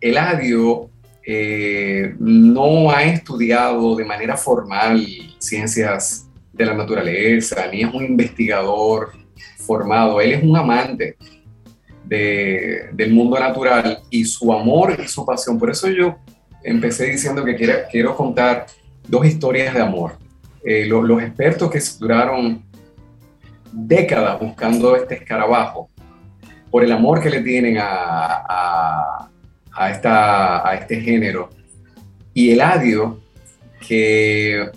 Eladio eh, no ha estudiado de manera formal ciencias de la naturaleza, ni es un investigador formado, él es un amante del mundo natural y su amor y su pasión. Por eso yo empecé diciendo que quiero, quiero contar dos historias de amor. Eh, los expertos que duraron décadas buscando este escarabajo, por el amor que le tienen a, a, esta, a este género. Y Eladio, que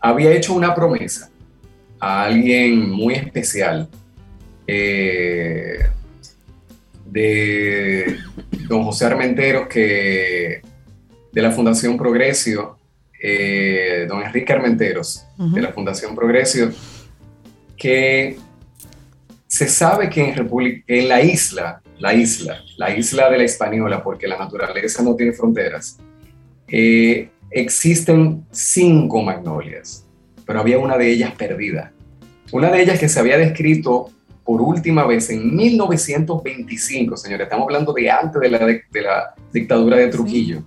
había hecho una promesa a alguien muy especial eh, de don José Armenteros, que de la Fundación Progresio, eh, don Enrique Armenteros, de la Fundación Progresio, que se sabe que en, en la isla, la isla, la isla de la Española, porque la naturaleza no tiene fronteras, eh, existen cinco magnolias, pero había una de ellas perdida. Una de ellas que se había descrito por última vez en 1925, señores, estamos hablando de antes de la, de la dictadura de Trujillo,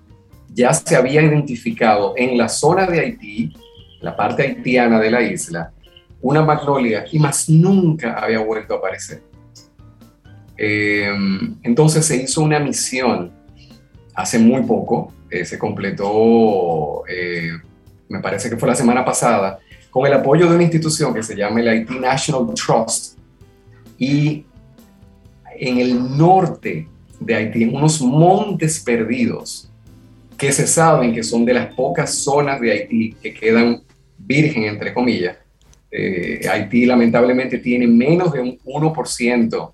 ya se había identificado en la zona de Haití, la parte haitiana de la isla, una magnolia y más nunca había vuelto a aparecer. Em, entonces se hizo una misión hace muy poco, eh, se completó, eh, me parece que fue la semana pasada, con el apoyo de una institución que se llama el Haiti National Trust. Y en el norte de Haití, en unos montes perdidos, que se saben que son de las pocas zonas de Haití que quedan virgen, entre comillas, eh, Haití lamentablemente tiene menos de un 1%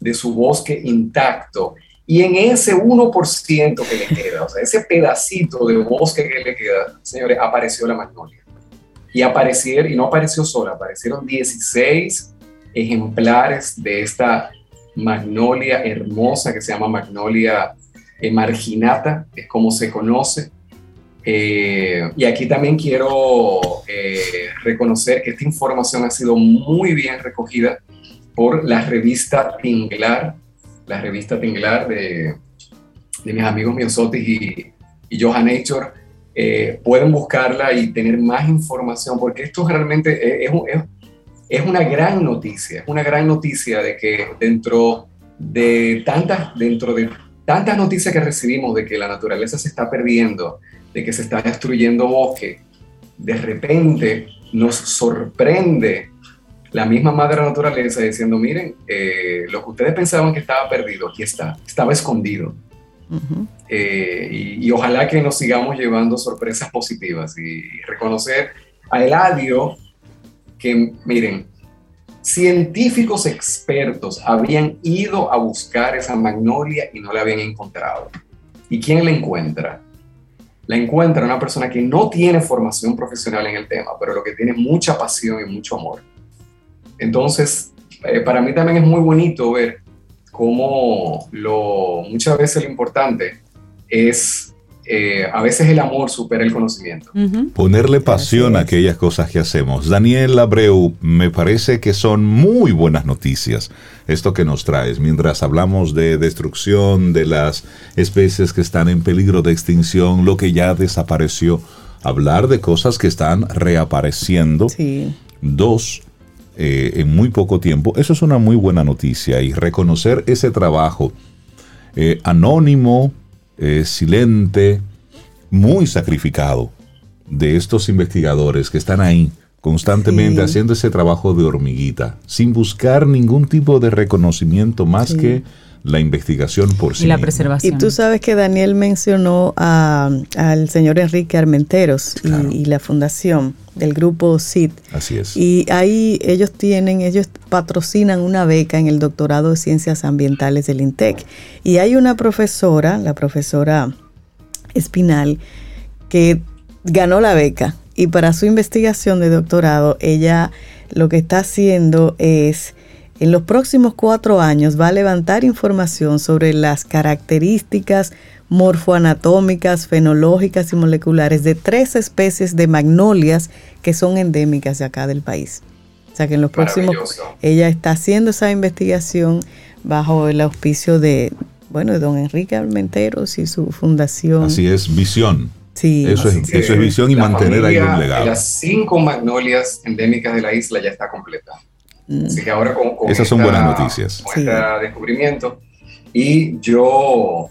de su bosque intacto. Y en ese 1% que le queda, o sea, ese pedacito de bosque que le queda, señores, apareció la magnolia. Y aparecieron, y no apareció sola, aparecieron 16 ejemplares de esta magnolia hermosa que se llama magnolia marginata, es como se conoce. Eh, y aquí también quiero eh, reconocer que esta información ha sido muy bien recogida por la revista Tinglar, la revista Tinglar de, de mis amigos Miosotis y, y Johan Nature. Eh, pueden buscarla y tener más información, porque esto realmente es, es, es, una gran noticia, es una gran noticia de que dentro de tantas, dentro de tantas noticias que recibimos de que la naturaleza se está perdiendo, de que se está destruyendo bosque, de repente nos sorprende la misma madre naturaleza diciendo, miren, eh, lo que ustedes pensaban que estaba perdido, aquí está, estaba escondido. Eh, y, ojalá que nos sigamos llevando sorpresas positivas y, reconocer a Eladio que, miren, científicos expertos habían ido a buscar esa magnolia y no la habían encontrado. ¿Y quién la encuentra? La encuentra una persona que no tiene formación profesional en el tema, pero lo que tiene mucha pasión y mucho amor. Entonces, eh, para mí también es muy bonito ver cómo lo, muchas veces lo importante es eh, a veces el amor supera el conocimiento. Ponerle pasión a aquellas cosas que hacemos. Daniel Abreu, me parece que son muy buenas noticias esto que nos traes. Mientras hablamos de destrucción, de las especies que están en peligro de extinción, lo que ya desapareció, hablar de cosas que están reapareciendo. Dos, eh, en muy poco tiempo, eso es una muy buena noticia y reconocer ese trabajo eh, anónimo, eh, silente, muy sacrificado de estos investigadores que están ahí constantemente haciendo ese trabajo de hormiguita, sin buscar ningún tipo de reconocimiento más que la investigación por sí. Y la preservación. Y tú sabes que Daniel mencionó al señor Enrique Armenteros y, la fundación del grupo CID. Así es. Y ahí ellos tienen, ellos patrocinan una beca en el doctorado de ciencias ambientales del INTEC. Y hay una profesora, la profesora Espinal, que ganó la beca. Y para su investigación de doctorado, ella lo que está haciendo es en los próximos cuatro años va a levantar información sobre las características morfoanatómicas, fenológicas y moleculares de tres especies de magnolias que son endémicas de acá del país. O sea que en los próximos, ella está haciendo esa investigación bajo el auspicio de, bueno, de don Enrique Almenteros y su fundación. Así es, visión. Sí. Eso es, eso es visión y mantener ahí familia un de legado. Las cinco magnolias endémicas de la isla ya está completa. Mm. Así que ahora con, con Esas son esta- buenas noticias. Con Sí. este descubrimiento. Y yo,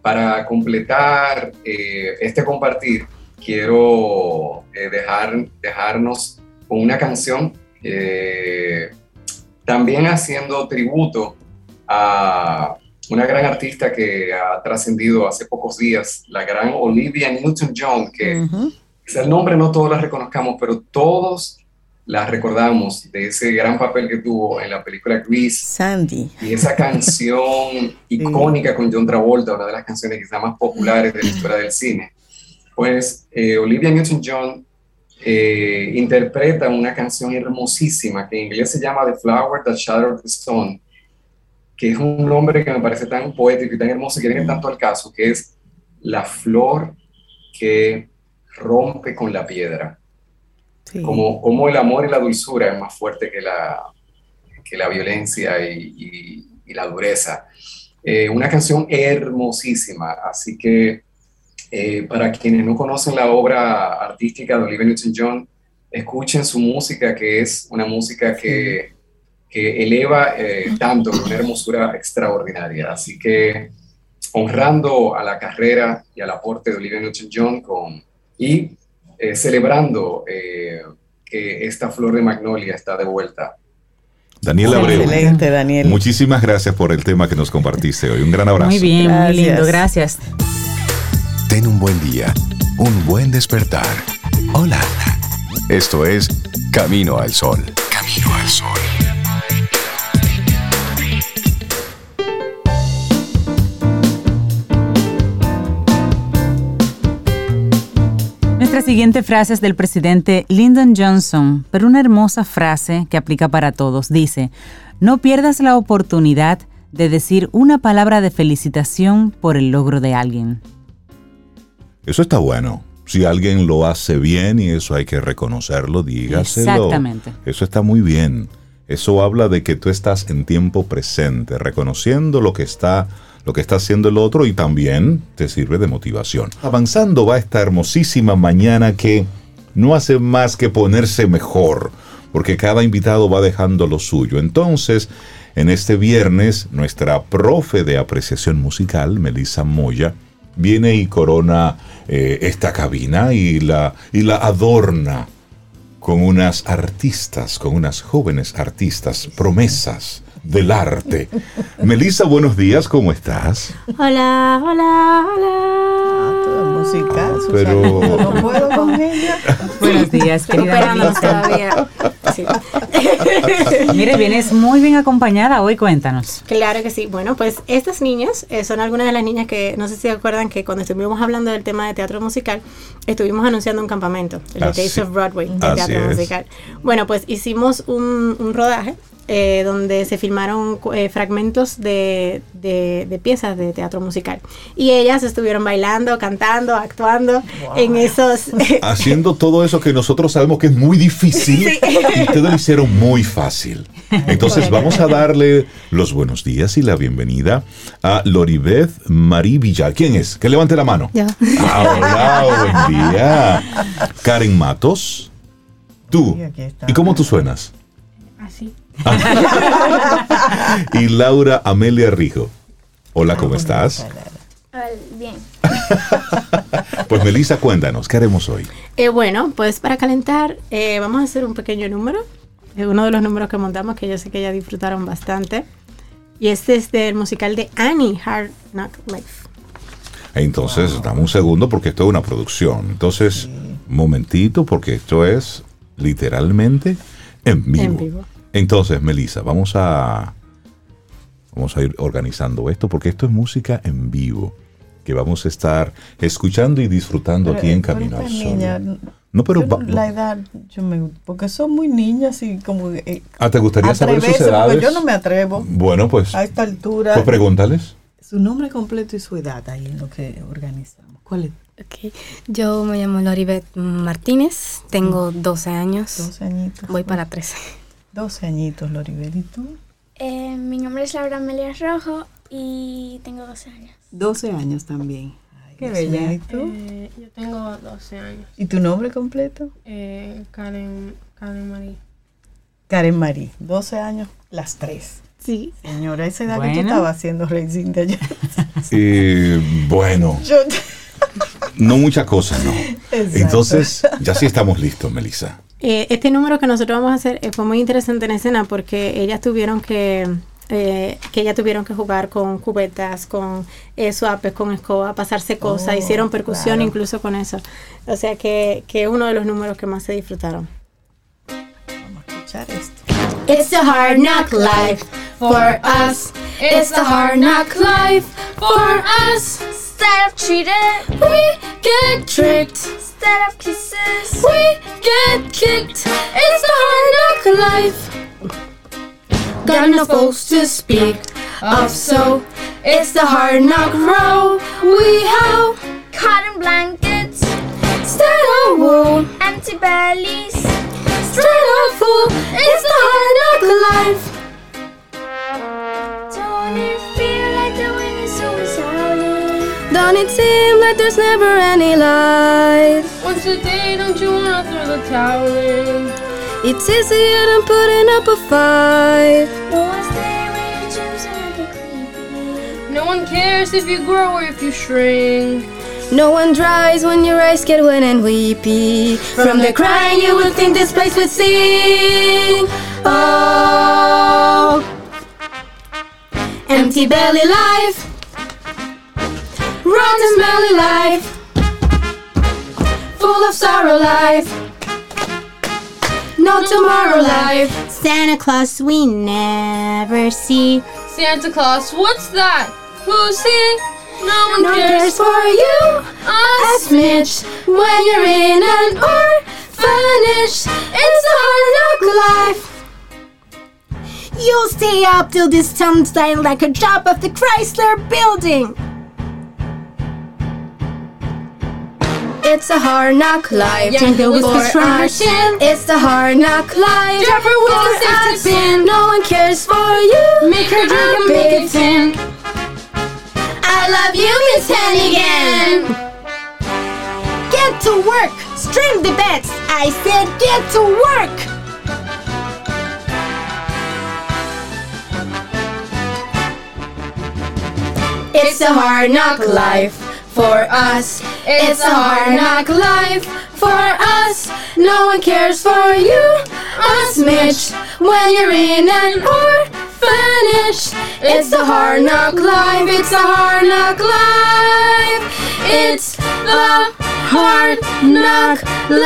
para completar eh, este compartir, quiero eh, dejar, dejarnos con una canción, eh, también haciendo tributo a una gran artista que ha trascendido hace pocos días, la gran Olivia Newton-John, que Ujú. quizá el nombre no todos la reconozcamos, pero todos la recordamos de ese gran papel que tuvo en la película Grease Sandy. y esa canción *laughs* icónica con John Travolta, una de las canciones quizá más populares de la historia del cine. Pues eh, Olivia Newton-John eh, interpreta una canción hermosísima que en inglés se llama The Flower That Shattered the Stone, que es un nombre que me parece tan poético y tan hermoso que viene tanto al caso, que es la flor que rompe con la piedra Sí. como, como el amor y la dulzura es más fuerte que la, que la violencia y, y- y la dureza. Eh, una canción hermosísima, así que eh, para quienes no conocen la obra artística de Olivia Newton-John, escuchen su música, que es una música que, que eleva eh, tanto, con una hermosura extraordinaria. Así que honrando a la carrera y al aporte de Olivia Newton-John con, y eh, celebrando eh, que esta flor de magnolia está de vuelta. Daniel Abreu, Excelente, Daniel. muchísimas gracias por el tema que nos compartiste hoy. Un gran abrazo. Muy bien, Gracias. muy lindo, gracias. Ten un buen día, un buen despertar. Hola. Esto es Camino al Sol. Camino al Sol. Siguiente frase es del presidente Lyndon Johnson, pero una hermosa frase que aplica para todos. Dice, no pierdas la oportunidad de decir una palabra de felicitación por el logro de alguien. Eso está bueno. Si alguien lo hace bien y eso hay que reconocerlo, dígaselo. Exactamente. Eso está muy bien. Eso habla de que tú estás en tiempo presente, reconociendo lo que está lo que está haciendo el otro y también te sirve de motivación. Avanzando va esta hermosísima mañana que no hace más que ponerse mejor, porque cada invitado va dejando lo suyo. Entonces, en este viernes, nuestra profe de apreciación musical, Melissa Moya, viene y corona eh, esta cabina y la, y la adorna con unas artistas, con unas jóvenes artistas, promesas del arte. Melissa, buenos días, ¿cómo estás? Hola, hola, Ah, toda hola. musical. Pero- *laughs* No puedo con ella. Buenos días, querida todavía. Sí. *laughs* Mire, vienes muy bien acompañada hoy, cuéntanos. Claro que sí. Bueno, pues estas niñas eh, son algunas de las niñas que, no sé si se acuerdan que cuando estuvimos hablando del tema de teatro musical, estuvimos anunciando un campamento, el Así- Taste of Broadway, de teatro es. musical. Bueno, pues hicimos un, un rodaje eh, donde se filmaron eh, fragmentos de, de- de piezas de teatro musical. Y ellas estuvieron bailando, cantando, actuando en esos... *laughs* Haciendo todo eso que nosotros sabemos que es muy difícil y ustedes lo hicieron muy fácil. Entonces vamos a darle los buenos días y la bienvenida a Loribeth Marí Villar. ¿Quién es? Que levante la mano. Yo. Ah, hola, buen día. Karen Matos. Tú. Sí, aquí está. ¿Y cómo tú suenas? *laughs* Y Laura Amelia Rijo. Hola, ¿cómo estás? Bien. *laughs* Pues Melissa, cuéntanos, ¿qué haremos hoy? Eh, bueno, pues para calentar eh, vamos a hacer un pequeño número. Es uno de los números que montamos que yo sé que ya disfrutaron bastante. Y este es del musical de Annie, Hard Knock Life. Entonces, dame un segundo porque esto es una producción. Entonces, un momentito porque esto es literalmente en vivo. En vivo. Entonces, Melissa, vamos a vamos a ir organizando esto porque esto es música en vivo que vamos a estar escuchando y disfrutando Pero, aquí en eh, Camino al Sol. niña, No, pero yo la edad, yo me, porque son muy niñas y como eh, Ah, ¿te gustaría saber sus atreverse, porque edades? yo no me atrevo Bueno, pues, a esta altura. pues pregúntales. Su nombre completo y su edad ahí en lo que organizamos. ¿Cuál es? Ok, Yo me llamo Loribet Martínez, tengo 12 años, 12 añitos. voy para 13. 12 añitos, Loribel. ¿Y tú? Eh, mi nombre es Laura Amelia Rojo y tengo 12 años. 12 años también. Ay, Qué bella. mío, ¿Y tú? Eh, yo tengo 12 años. ¿Y tu nombre completo? Eh, Karen, Karen Marie. Karen Marí, 12 años, las tres. Sí. Señora, esa edad que tú estabas haciendo racing de allá. *laughs* Eh, bueno, Yo, no muchas cosas, ¿no? *laughs* Exacto. Entonces, ya sí estamos listos, Melissa. Eh, este número que nosotros vamos a hacer eh, fue muy interesante en escena porque ellas tuvieron que eh, que ellas tuvieron que jugar con cubetas, con eh, suapes, con escoba, pasarse cosas, Oh, hicieron percusión claro. incluso con eso. O sea que, que es uno de los números que más se disfrutaron. Vamos a escuchar esto. It's a hard knock life for us. It's the hard knock life for us. Instead of cheated, We get tricked. instead of kisses, We get kicked. It's the hard knock life. Got no folks to speak of, so it's the hard knock row. We have cotton blankets, instead of wool, empty bellies. straight up full. It's the hard knock life. Don't it seem like there's never any light? Once a day, don't you wanna throw the towel in? It's easier than putting up a fight. No one's there when you're choosing creepy. No one cares if you grow or if you shrink. No one dries when your eyes get wet and weepy. From the crying, you would think this place would sing. Oh, empty belly life, rotten smelly life, full of sorrow life. No tomorrow life. Santa Claus we never see. Santa Claus, what's that? Who's he? No one No cares cares for you. A smidge when you're in an orphanage. It's a hard knock life. You'll stay up till this sun shine like a drop of the Chrysler building. It's a hard knock life. Jungle whispers from her us. chin. It's the hard knock life. Drop her with a safety pin. No one cares for you. Make her drink and make it tin. I love you, Miss Hannigan. Get to work! Stream the bets! I said get to work! It's a hard knock life for us. It's a hard knock life for us. No one cares for you. Us, Mitch, when you're in an orphanage. It's the hard knock life. It's a hard knock life. It's the hard knock life.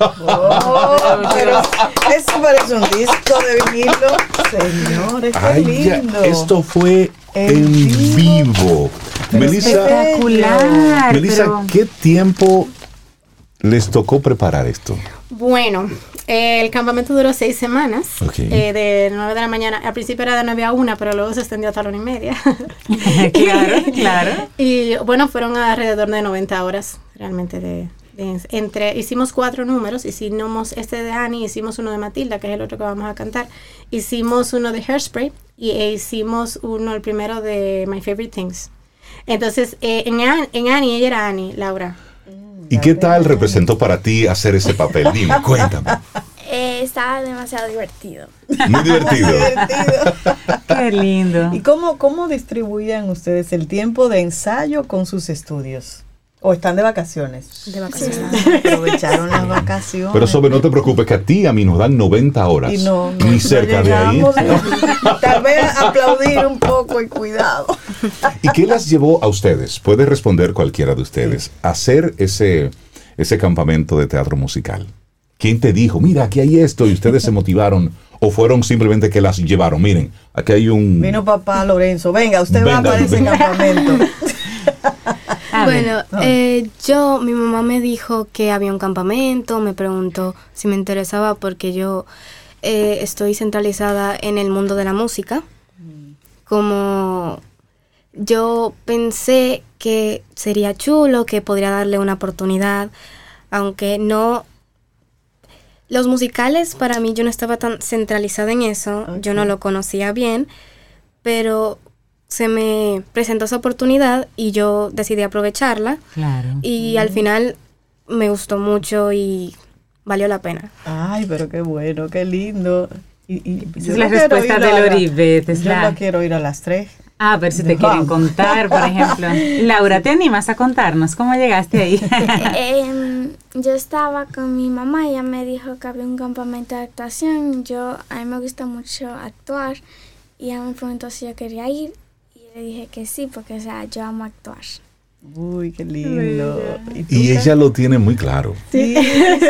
Oh, *laughs* pero eso parece un disco de vinilo. Señores, qué Ay, ya, lindo. esto fue En vivo. vivo. Melissa, Espectacular. Melissa, pero- ¿qué tiempo les tocó preparar esto? Bueno, eh, el campamento duró seis semanas, eh, de 9 de la mañana. Al principio era de 9 a 1, pero luego se extendió hasta la 1 y media. *laughs* claro, claro. *laughs* Y bueno, fueron alrededor de 90 horas realmente de, entre hicimos cuatro números, hicimos este de Annie, hicimos uno de Matilda, que es el otro que vamos a cantar, hicimos uno de Hairspray y e hicimos uno el primero de My Favorite Things. Entonces, eh, en, en Annie, ella era Annie, Laura. ¿Y qué tal representó para ti hacer ese papel? Dime, *laughs* cuéntame. Eh, estaba demasiado divertido. Muy divertido. *laughs* Divertido. Qué lindo. ¿Y cómo, cómo distribuían ustedes el tiempo de ensayo con sus estudios? ¿O están de vacaciones? De vacaciones. *laughs* Aprovecharon las vacaciones. Pero sobre no te preocupes que a ti y a mí nos dan 90 horas. y no, no- ni no cerca de ahí. *laughs* Tal vez aplaudir un poco y cuidado. ¿Y qué las llevó a ustedes? Puede responder cualquiera de ustedes a hacer ese, ese campamento de teatro musical. ¿Quién te dijo, mira, aquí hay esto y ustedes se motivaron? ¿O fueron simplemente que las llevaron? Miren, aquí hay un... Vino papá Lorenzo, venga, usted va para ese venga. campamento. *laughs* Bueno, no. eh, yo, mi mamá me dijo que había un campamento, me preguntó si me interesaba porque yo eh, estoy centralizada en el mundo de la música. Como yo pensé que sería chulo, que podría darle una oportunidad, aunque no Los musicales, para mí, yo no estaba tan centralizada en eso, yo no lo conocía bien, pero se me presentó esa oportunidad y yo decidí aprovecharla. Claro. Y al final me gustó mucho y valió la pena. Ay, pero qué bueno, qué lindo. Y, y Esa es la no respuesta de es Yo la- no quiero ir a las tres. A ver si te quieren Vamos. contar, por ejemplo. *laughs* Laura, ¿te animas a contarnos cómo llegaste ahí? *laughs* *laughs* Em, yo estaba con mi mamá, ella me dijo que había un campamento de actuación. Yo, a mí me gusta mucho actuar y ella me preguntó si yo quería ir le dije que sí, porque o sea, yo amo actuar. Uy, qué lindo. ¿Y, ella lo tiene muy claro. Sí.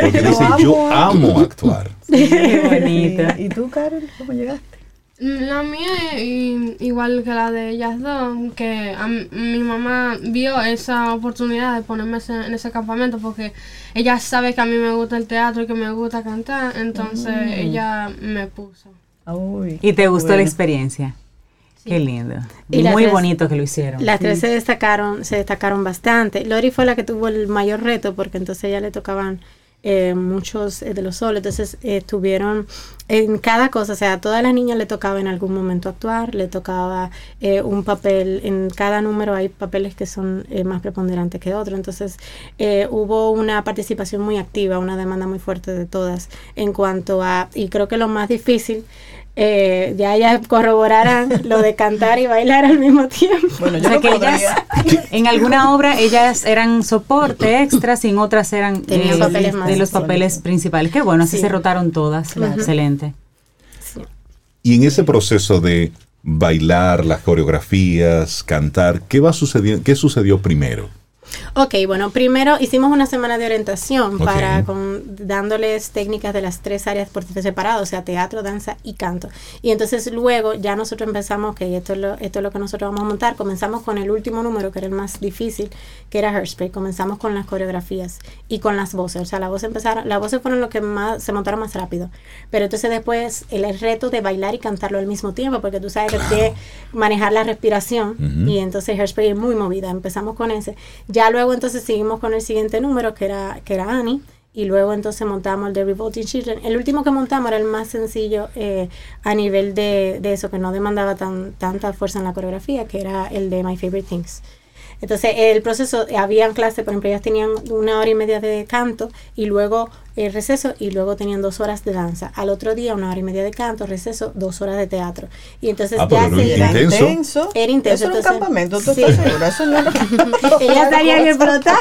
Porque dice, yo amo. actuar. *laughs* Qué bonito. ¿Y tú, Karen, cómo llegaste? La mía es igual que la de ellas dos, que a mi mamá vio esa oportunidad de ponerme ese- en ese campamento porque ella sabe que a mí me gusta el teatro y que me gusta cantar, entonces ella me puso. Uy, ¿Y te gustó la bueno. Qué lindo. Y Muy tres- bonito que lo hicieron. Las tres se destacaron, se destacaron bastante. Lori fue la que tuvo el mayor reto porque entonces ella le tocaban eh, muchos eh, de los solos. Entonces eh, estuvieron en cada cosa, o sea, a todas las niñas le tocaba en algún momento actuar, le tocaba eh, un papel, en cada número hay papeles que son eh, más preponderantes que otros. Entonces eh, hubo una participación muy activa, una demanda muy fuerte de todas en cuanto a, y creo que lo más difícil, eh, ya ellas corroborarán *laughs* lo de cantar y bailar al mismo tiempo. Bueno, O sea no que ellas, en alguna obra, ellas eran soporte extras y en otras eran eh, papeles más de los papeles principales. Qué bueno, así Sí. se rotaron todas. Excelente. Y en ese proceso de bailar, las coreografías, cantar, ¿qué va sucediendo? ¿Qué sucedió primero? Ok, bueno, primero hicimos una semana de orientación para con, dándoles técnicas de las tres áreas por separado, o sea, teatro, danza y canto. Y entonces luego ya nosotros empezamos, que esto es lo, esto es lo que nosotros vamos a montar, comenzamos con el último número, que era el más difícil, que era Hairspray, comenzamos con las coreografías y con las voces, o sea, las voces empezaron, las voces fueron lo que más, se montaron más rápido, pero entonces después el, el reto de bailar y cantarlo al mismo tiempo, porque tú sabes que que manejar la respiración y entonces Hairspray es muy movida, empezamos con ese. Ya luego entonces seguimos con el siguiente número que era, que era Annie y luego entonces montamos el de Revolting Children. El último que montamos era el más sencillo eh, a nivel de, de eso, que no demandaba tan, tanta fuerza en la coreografía, que era el de My Favorite Things. Entonces, el proceso, habían clases, por ejemplo, ellas tenían una hora y media de canto y luego el receso y luego tenían dos horas de danza. Al otro día, una hora y media de canto, receso, dos horas de teatro. Y entonces Ah, ya pero se era intenso. Era intenso, Eso era un entonces- campamento, ¿tú Sí. estás segura? Eso no era... Ellas salían explotar.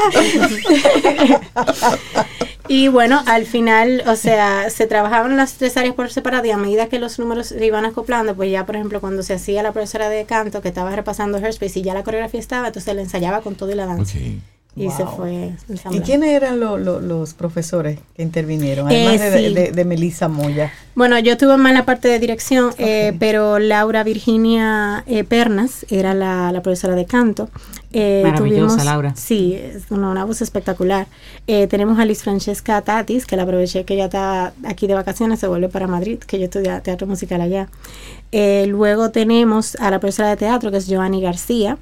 Y bueno, al final, o sea, se trabajaban las tres áreas por separado y a medida que los números se iban acoplando, pues ya, por ejemplo, cuando se hacía la profesora de canto que estaba repasando Herspace y ya la coreografía estaba, entonces la ensayaba con todo y la danza. Y se fue ¿Y quiénes eran lo- lo- los profesores que intervinieron? Además Eh, de, sí. de, de Melissa Moya. Bueno, yo estuve más en la parte de dirección, eh, pero Laura Virginia eh, Pernas era la, la profesora de canto. Eh, Maravillosa, Laura. Sí, es una, una voz espectacular. Eh, tenemos a Liz Francesca Tatis, que la aproveché que ella está aquí de vacaciones, se vuelve para Madrid, que yo estudié teatro musical allá. Eh, luego tenemos a la profesora de teatro, que es Joanny García.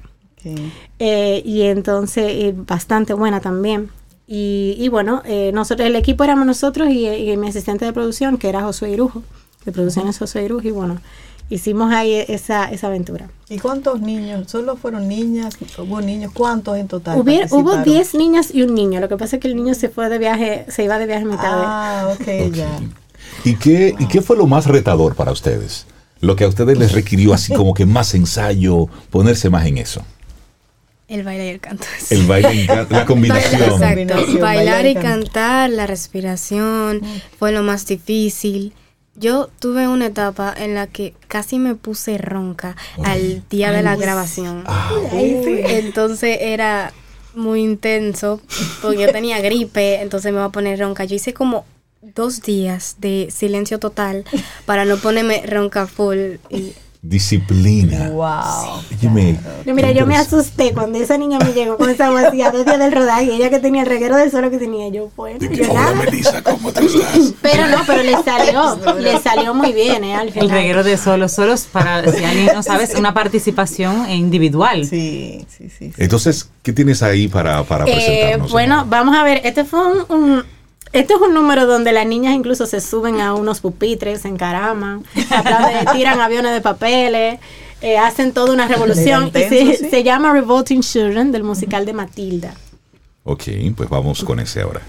Eh, y entonces eh, bastante buena también. Y, y bueno, eh, nosotros, el equipo éramos nosotros y, y mi asistente de producción, que era Josué Irujo, de producción es Josué Irujo, y bueno, hicimos ahí esa, esa aventura. ¿Y cuántos niños? ¿Solo fueron niñas? ¿Hubo niños? ¿Cuántos en total? Hubiera- hubo participaron? 10 niñas y un niño, lo que pasa es que el niño se fue de viaje, se iba de viaje a mitad. Ah, ok, Ok. ya. ¿Y qué, ¿Y qué fue lo más retador para ustedes? Lo que a ustedes les requirió así como que más ensayo, ponerse más en eso. El baile y el canto. *laughs* El baile, en ca- la *laughs* combinación. Exacto. Combinación, Bailar bailar y y cantar. la respiración fue lo más difícil. Yo tuve una etapa en la que casi me puse ronca al día de la grabación. Entonces era muy intenso porque yo tenía gripe, entonces me iba a poner ronca. Yo hice como dos días de silencio total para no ponerme ronca full. Y Disciplina. Wow. Óyeme, No, mira, yo me asusté cuando esa niña me llegó con esa vacía dos días del rodaje ella que tenía el reguero del solo que tenía yo, que, yo Hola. Melissa, ¿cómo te estás? Pero no, pero le salió, *laughs* le salió muy bien, ¿eh? Al final. El reguero de solos, solos para, si alguien no sabe, es una participación individual. Sí, sí, sí. sí. Entonces, ¿qué tienes ahí para, para Eh, presentarnos? bueno, vamos a ver, este fue un, un- Este es un número donde las niñas incluso se suben a unos pupitres, se encaraman, *laughs* tiran aviones de papeles, eh, hacen toda una revolución. y se, sí. se llama Revolting Children del musical de Matilda. Ok, pues vamos con ese ahora.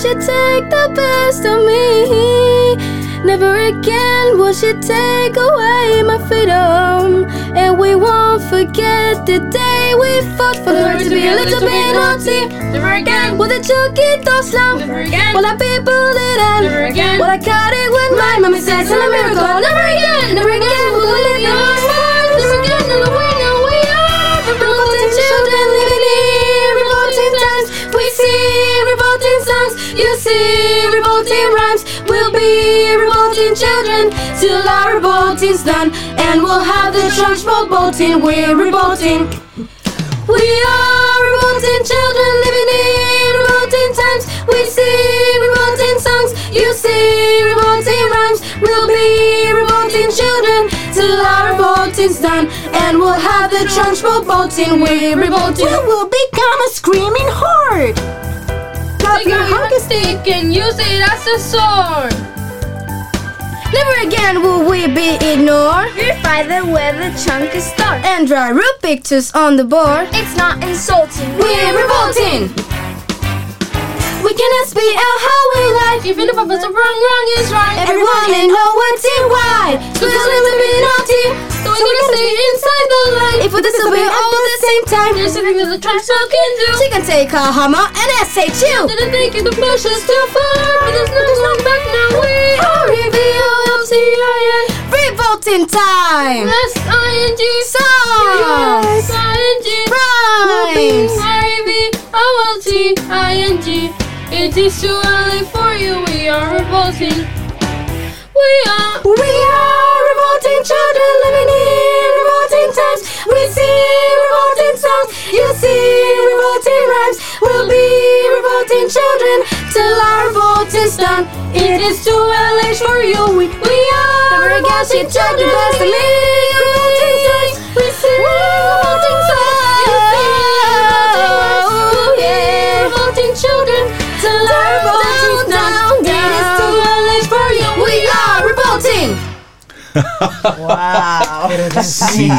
She take the best of me. Never again will she take away my freedom. And we won't forget the day we fought for her to be a little bit naughty. Never again will the chiquito slam. Never again will I be bullied and never again will I cut it when my mommy says I'm a miracle. Never again, never again will we live hearts. Never again will we children till our revolting's done, and we'll have the trunks revolting. We're revolting. We are revolting children living in revolting times. We see revolting songs, you see revolting rhymes. We'll be revolting children till our revolting's done, and we'll have the trunks revolting. We're revolting. We will become a screaming horde. Take your hockey stick and use it as a sword. Never again will we be ignored. Fighting where the chunk is stuck. And draw real pictures on the board. It's not insulting. We're revolting. We cannot speak out how we like. Even if what's wrong, wrong is right. Everyone in what's in wide. Because we're be naughty. So we're gonna stay inside the light. If we disobey all at the same time, there's something that the trash trans can do. She can take a hammer and SHU. Didn't think the push is too far. But there's no turning back now. We are revealed. Revolting time. S-I-N-G. Songs. S-I-N-G. Rhymes. R-E-V-O-L-T-I-N-G. It is too early for you. We are revolting. We are. We are revolting children living in revolting times. We see revolting songs. You see revolting rhymes. We'll be revolting children till our revolt is done. It is too early for you. We, we are revolting children living Wow. Sí,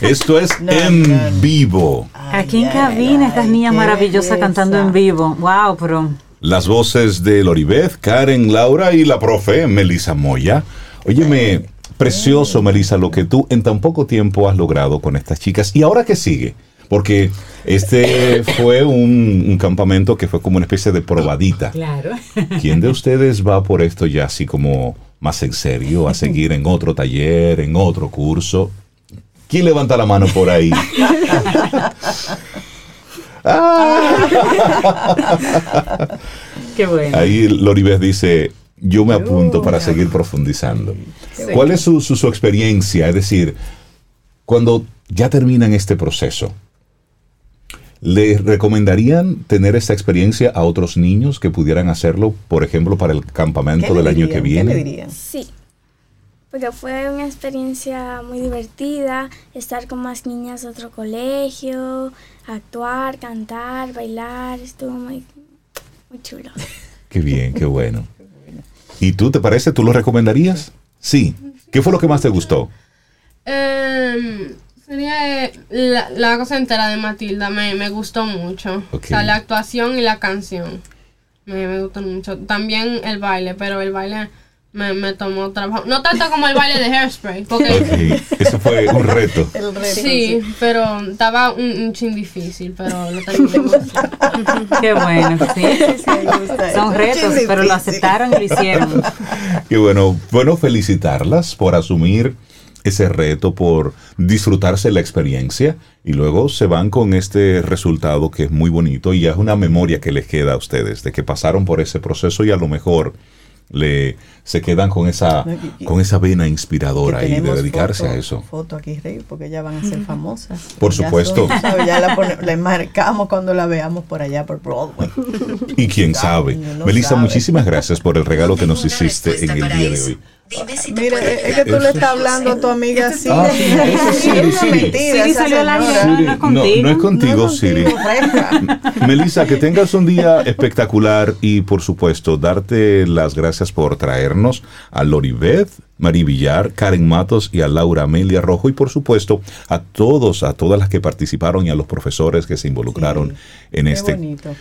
esto es en vivo. Aquí en cabina, estas niñas maravillosas cantando en vivo. Wow, pero Las voces de Loribeth, Karen, Laura y la profe Melissa Moya. Óyeme, precioso, Melissa, lo que tú en tan poco tiempo has logrado con estas chicas. ¿Y ahora qué sigue? Porque este *laughs* fue un, un campamento que fue como una especie de probadita. claro. ¿Quién de ustedes va por esto ya así como más en serio, a seguir en otro taller, en otro curso? ¿Quién levanta la mano por ahí? *laughs* Qué bueno. Ahí Loribes dice, yo me apunto para seguir profundizando. ¿Cuál es su, su- su experiencia? Es decir, cuando ya terminan este proceso, ¿le recomendarían tener esta experiencia a otros niños que pudieran hacerlo, por ejemplo, para el campamento del año que viene? Sí, porque fue una experiencia muy divertida, estar con más niñas de otro colegio, actuar, cantar, bailar, estuvo muy, muy chulo. *laughs* Qué bien, *laughs* qué bueno. ¿Y tú te parece? ¿Tú lo recomendarías? Sí. ¿Qué fue lo que más te gustó? Em, sería eh, la, la cosa entera de Matilda, me, me gustó mucho. O sea, la actuación y la canción me, me gustó mucho. También el baile, pero el baile me, me tomó trabajo. No tanto como el baile de Hairspray, porque... Ok, Eso fue un reto. *laughs* Sí, pero estaba un, un chin difícil, pero lo terminamos. *laughs* Qué bueno. Sí, sí, sí. Son retos, pero lo aceptaron y lo hicieron. *laughs* Y bueno, bueno, felicitarlas por asumir ese reto, por disfrutarse la experiencia y luego se van con este resultado que es muy bonito y es una memoria que les queda a ustedes de que pasaron por ese proceso y a lo mejor le se quedan con esa con esa vena inspiradora y de dedicarse foto- a eso. Foto aquí, Rey, porque ya van a ser famosas. Por Ya supuesto. son, ¿sabes? Ya la, pone- la marcamos cuando la veamos por allá, por Broadway. Y quién sabe. Melissa, sabe. muchísimas gracias por el regalo que nos hiciste en el día de hoy. Mira, es que tú le estás hablando a tu amiga. Ah, sí, Es Siri salió no es contigo. no es contigo, No es Siri. Melissa, que tengas un día espectacular y por supuesto darte las gracias por traernos a Loribeth, Mari Villar, Karen Matos y a Laura Amelia Rojo y por supuesto a todos, a todas las que participaron y a los profesores que se involucraron en Qué este. bonito.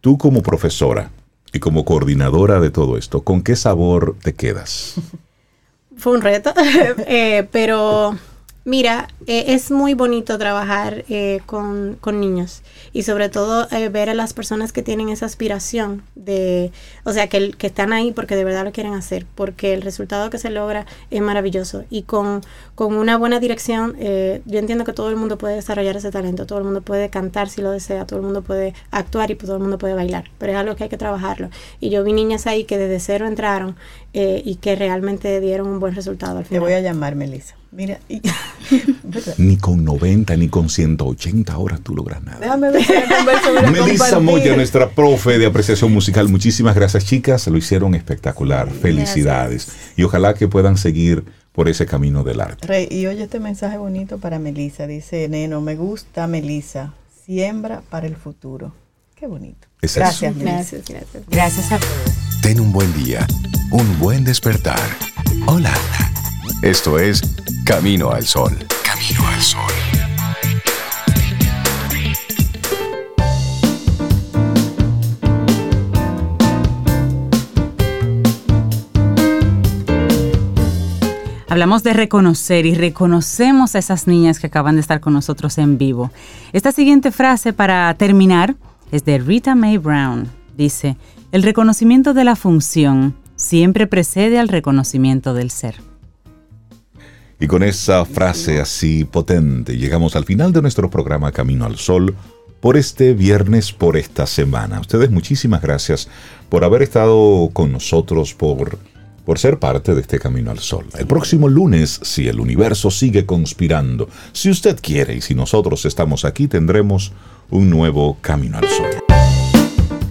Tú como profesora y como coordinadora de todo esto, ¿con qué sabor te quedas? *laughs* Fue un reto, *laughs* eh, pero mira, eh, es muy bonito trabajar eh, con, con niños y sobre todo eh, ver a las personas que tienen esa aspiración de, o sea, que, que están ahí porque de verdad lo quieren hacer, porque el resultado que se logra es maravilloso y con, con una buena dirección, eh, yo entiendo que todo el mundo puede desarrollar ese talento, todo el mundo puede cantar si lo desea, todo el mundo puede actuar y todo el mundo puede bailar, pero es algo que hay que trabajarlo. Y yo vi niñas ahí que desde cero entraron eh, y que realmente dieron un buen resultado al Te final. voy a llamar, Melissa. Mira, y- *laughs* Ni con 90 ni con 180 horas tú logras nada. déjame ver *laughs* Melissa. Moya, nuestra profe de apreciación musical, muchísimas gracias chicas, lo hicieron espectacular, felicidades y ojalá que puedan seguir por ese camino del arte. Rey, y oye este mensaje bonito para Melissa. Dice, Neno, me gusta Melissa. Siembra para el futuro. Qué bonito. Es. Gracias, Melissa. Gracias, gracias. Gracias a todos. Ten un buen día, un buen despertar. Hola. Esto es Camino al Sol. Camino al Sol. Hablamos de reconocer y reconocemos a esas niñas que acaban de estar con nosotros en vivo. Esta siguiente frase para terminar es de Rita Mae Brown. Dice, el reconocimiento de la función siempre precede al reconocimiento del ser. Y con esa frase así potente llegamos al final de nuestro programa Camino al Sol por este viernes, por esta semana. Ustedes muchísimas gracias por haber estado con nosotros, por, por ser parte de este Camino al Sol. El próximo lunes, si el universo sigue conspirando, si usted quiere y si nosotros estamos aquí, tendremos un nuevo Camino al Sol.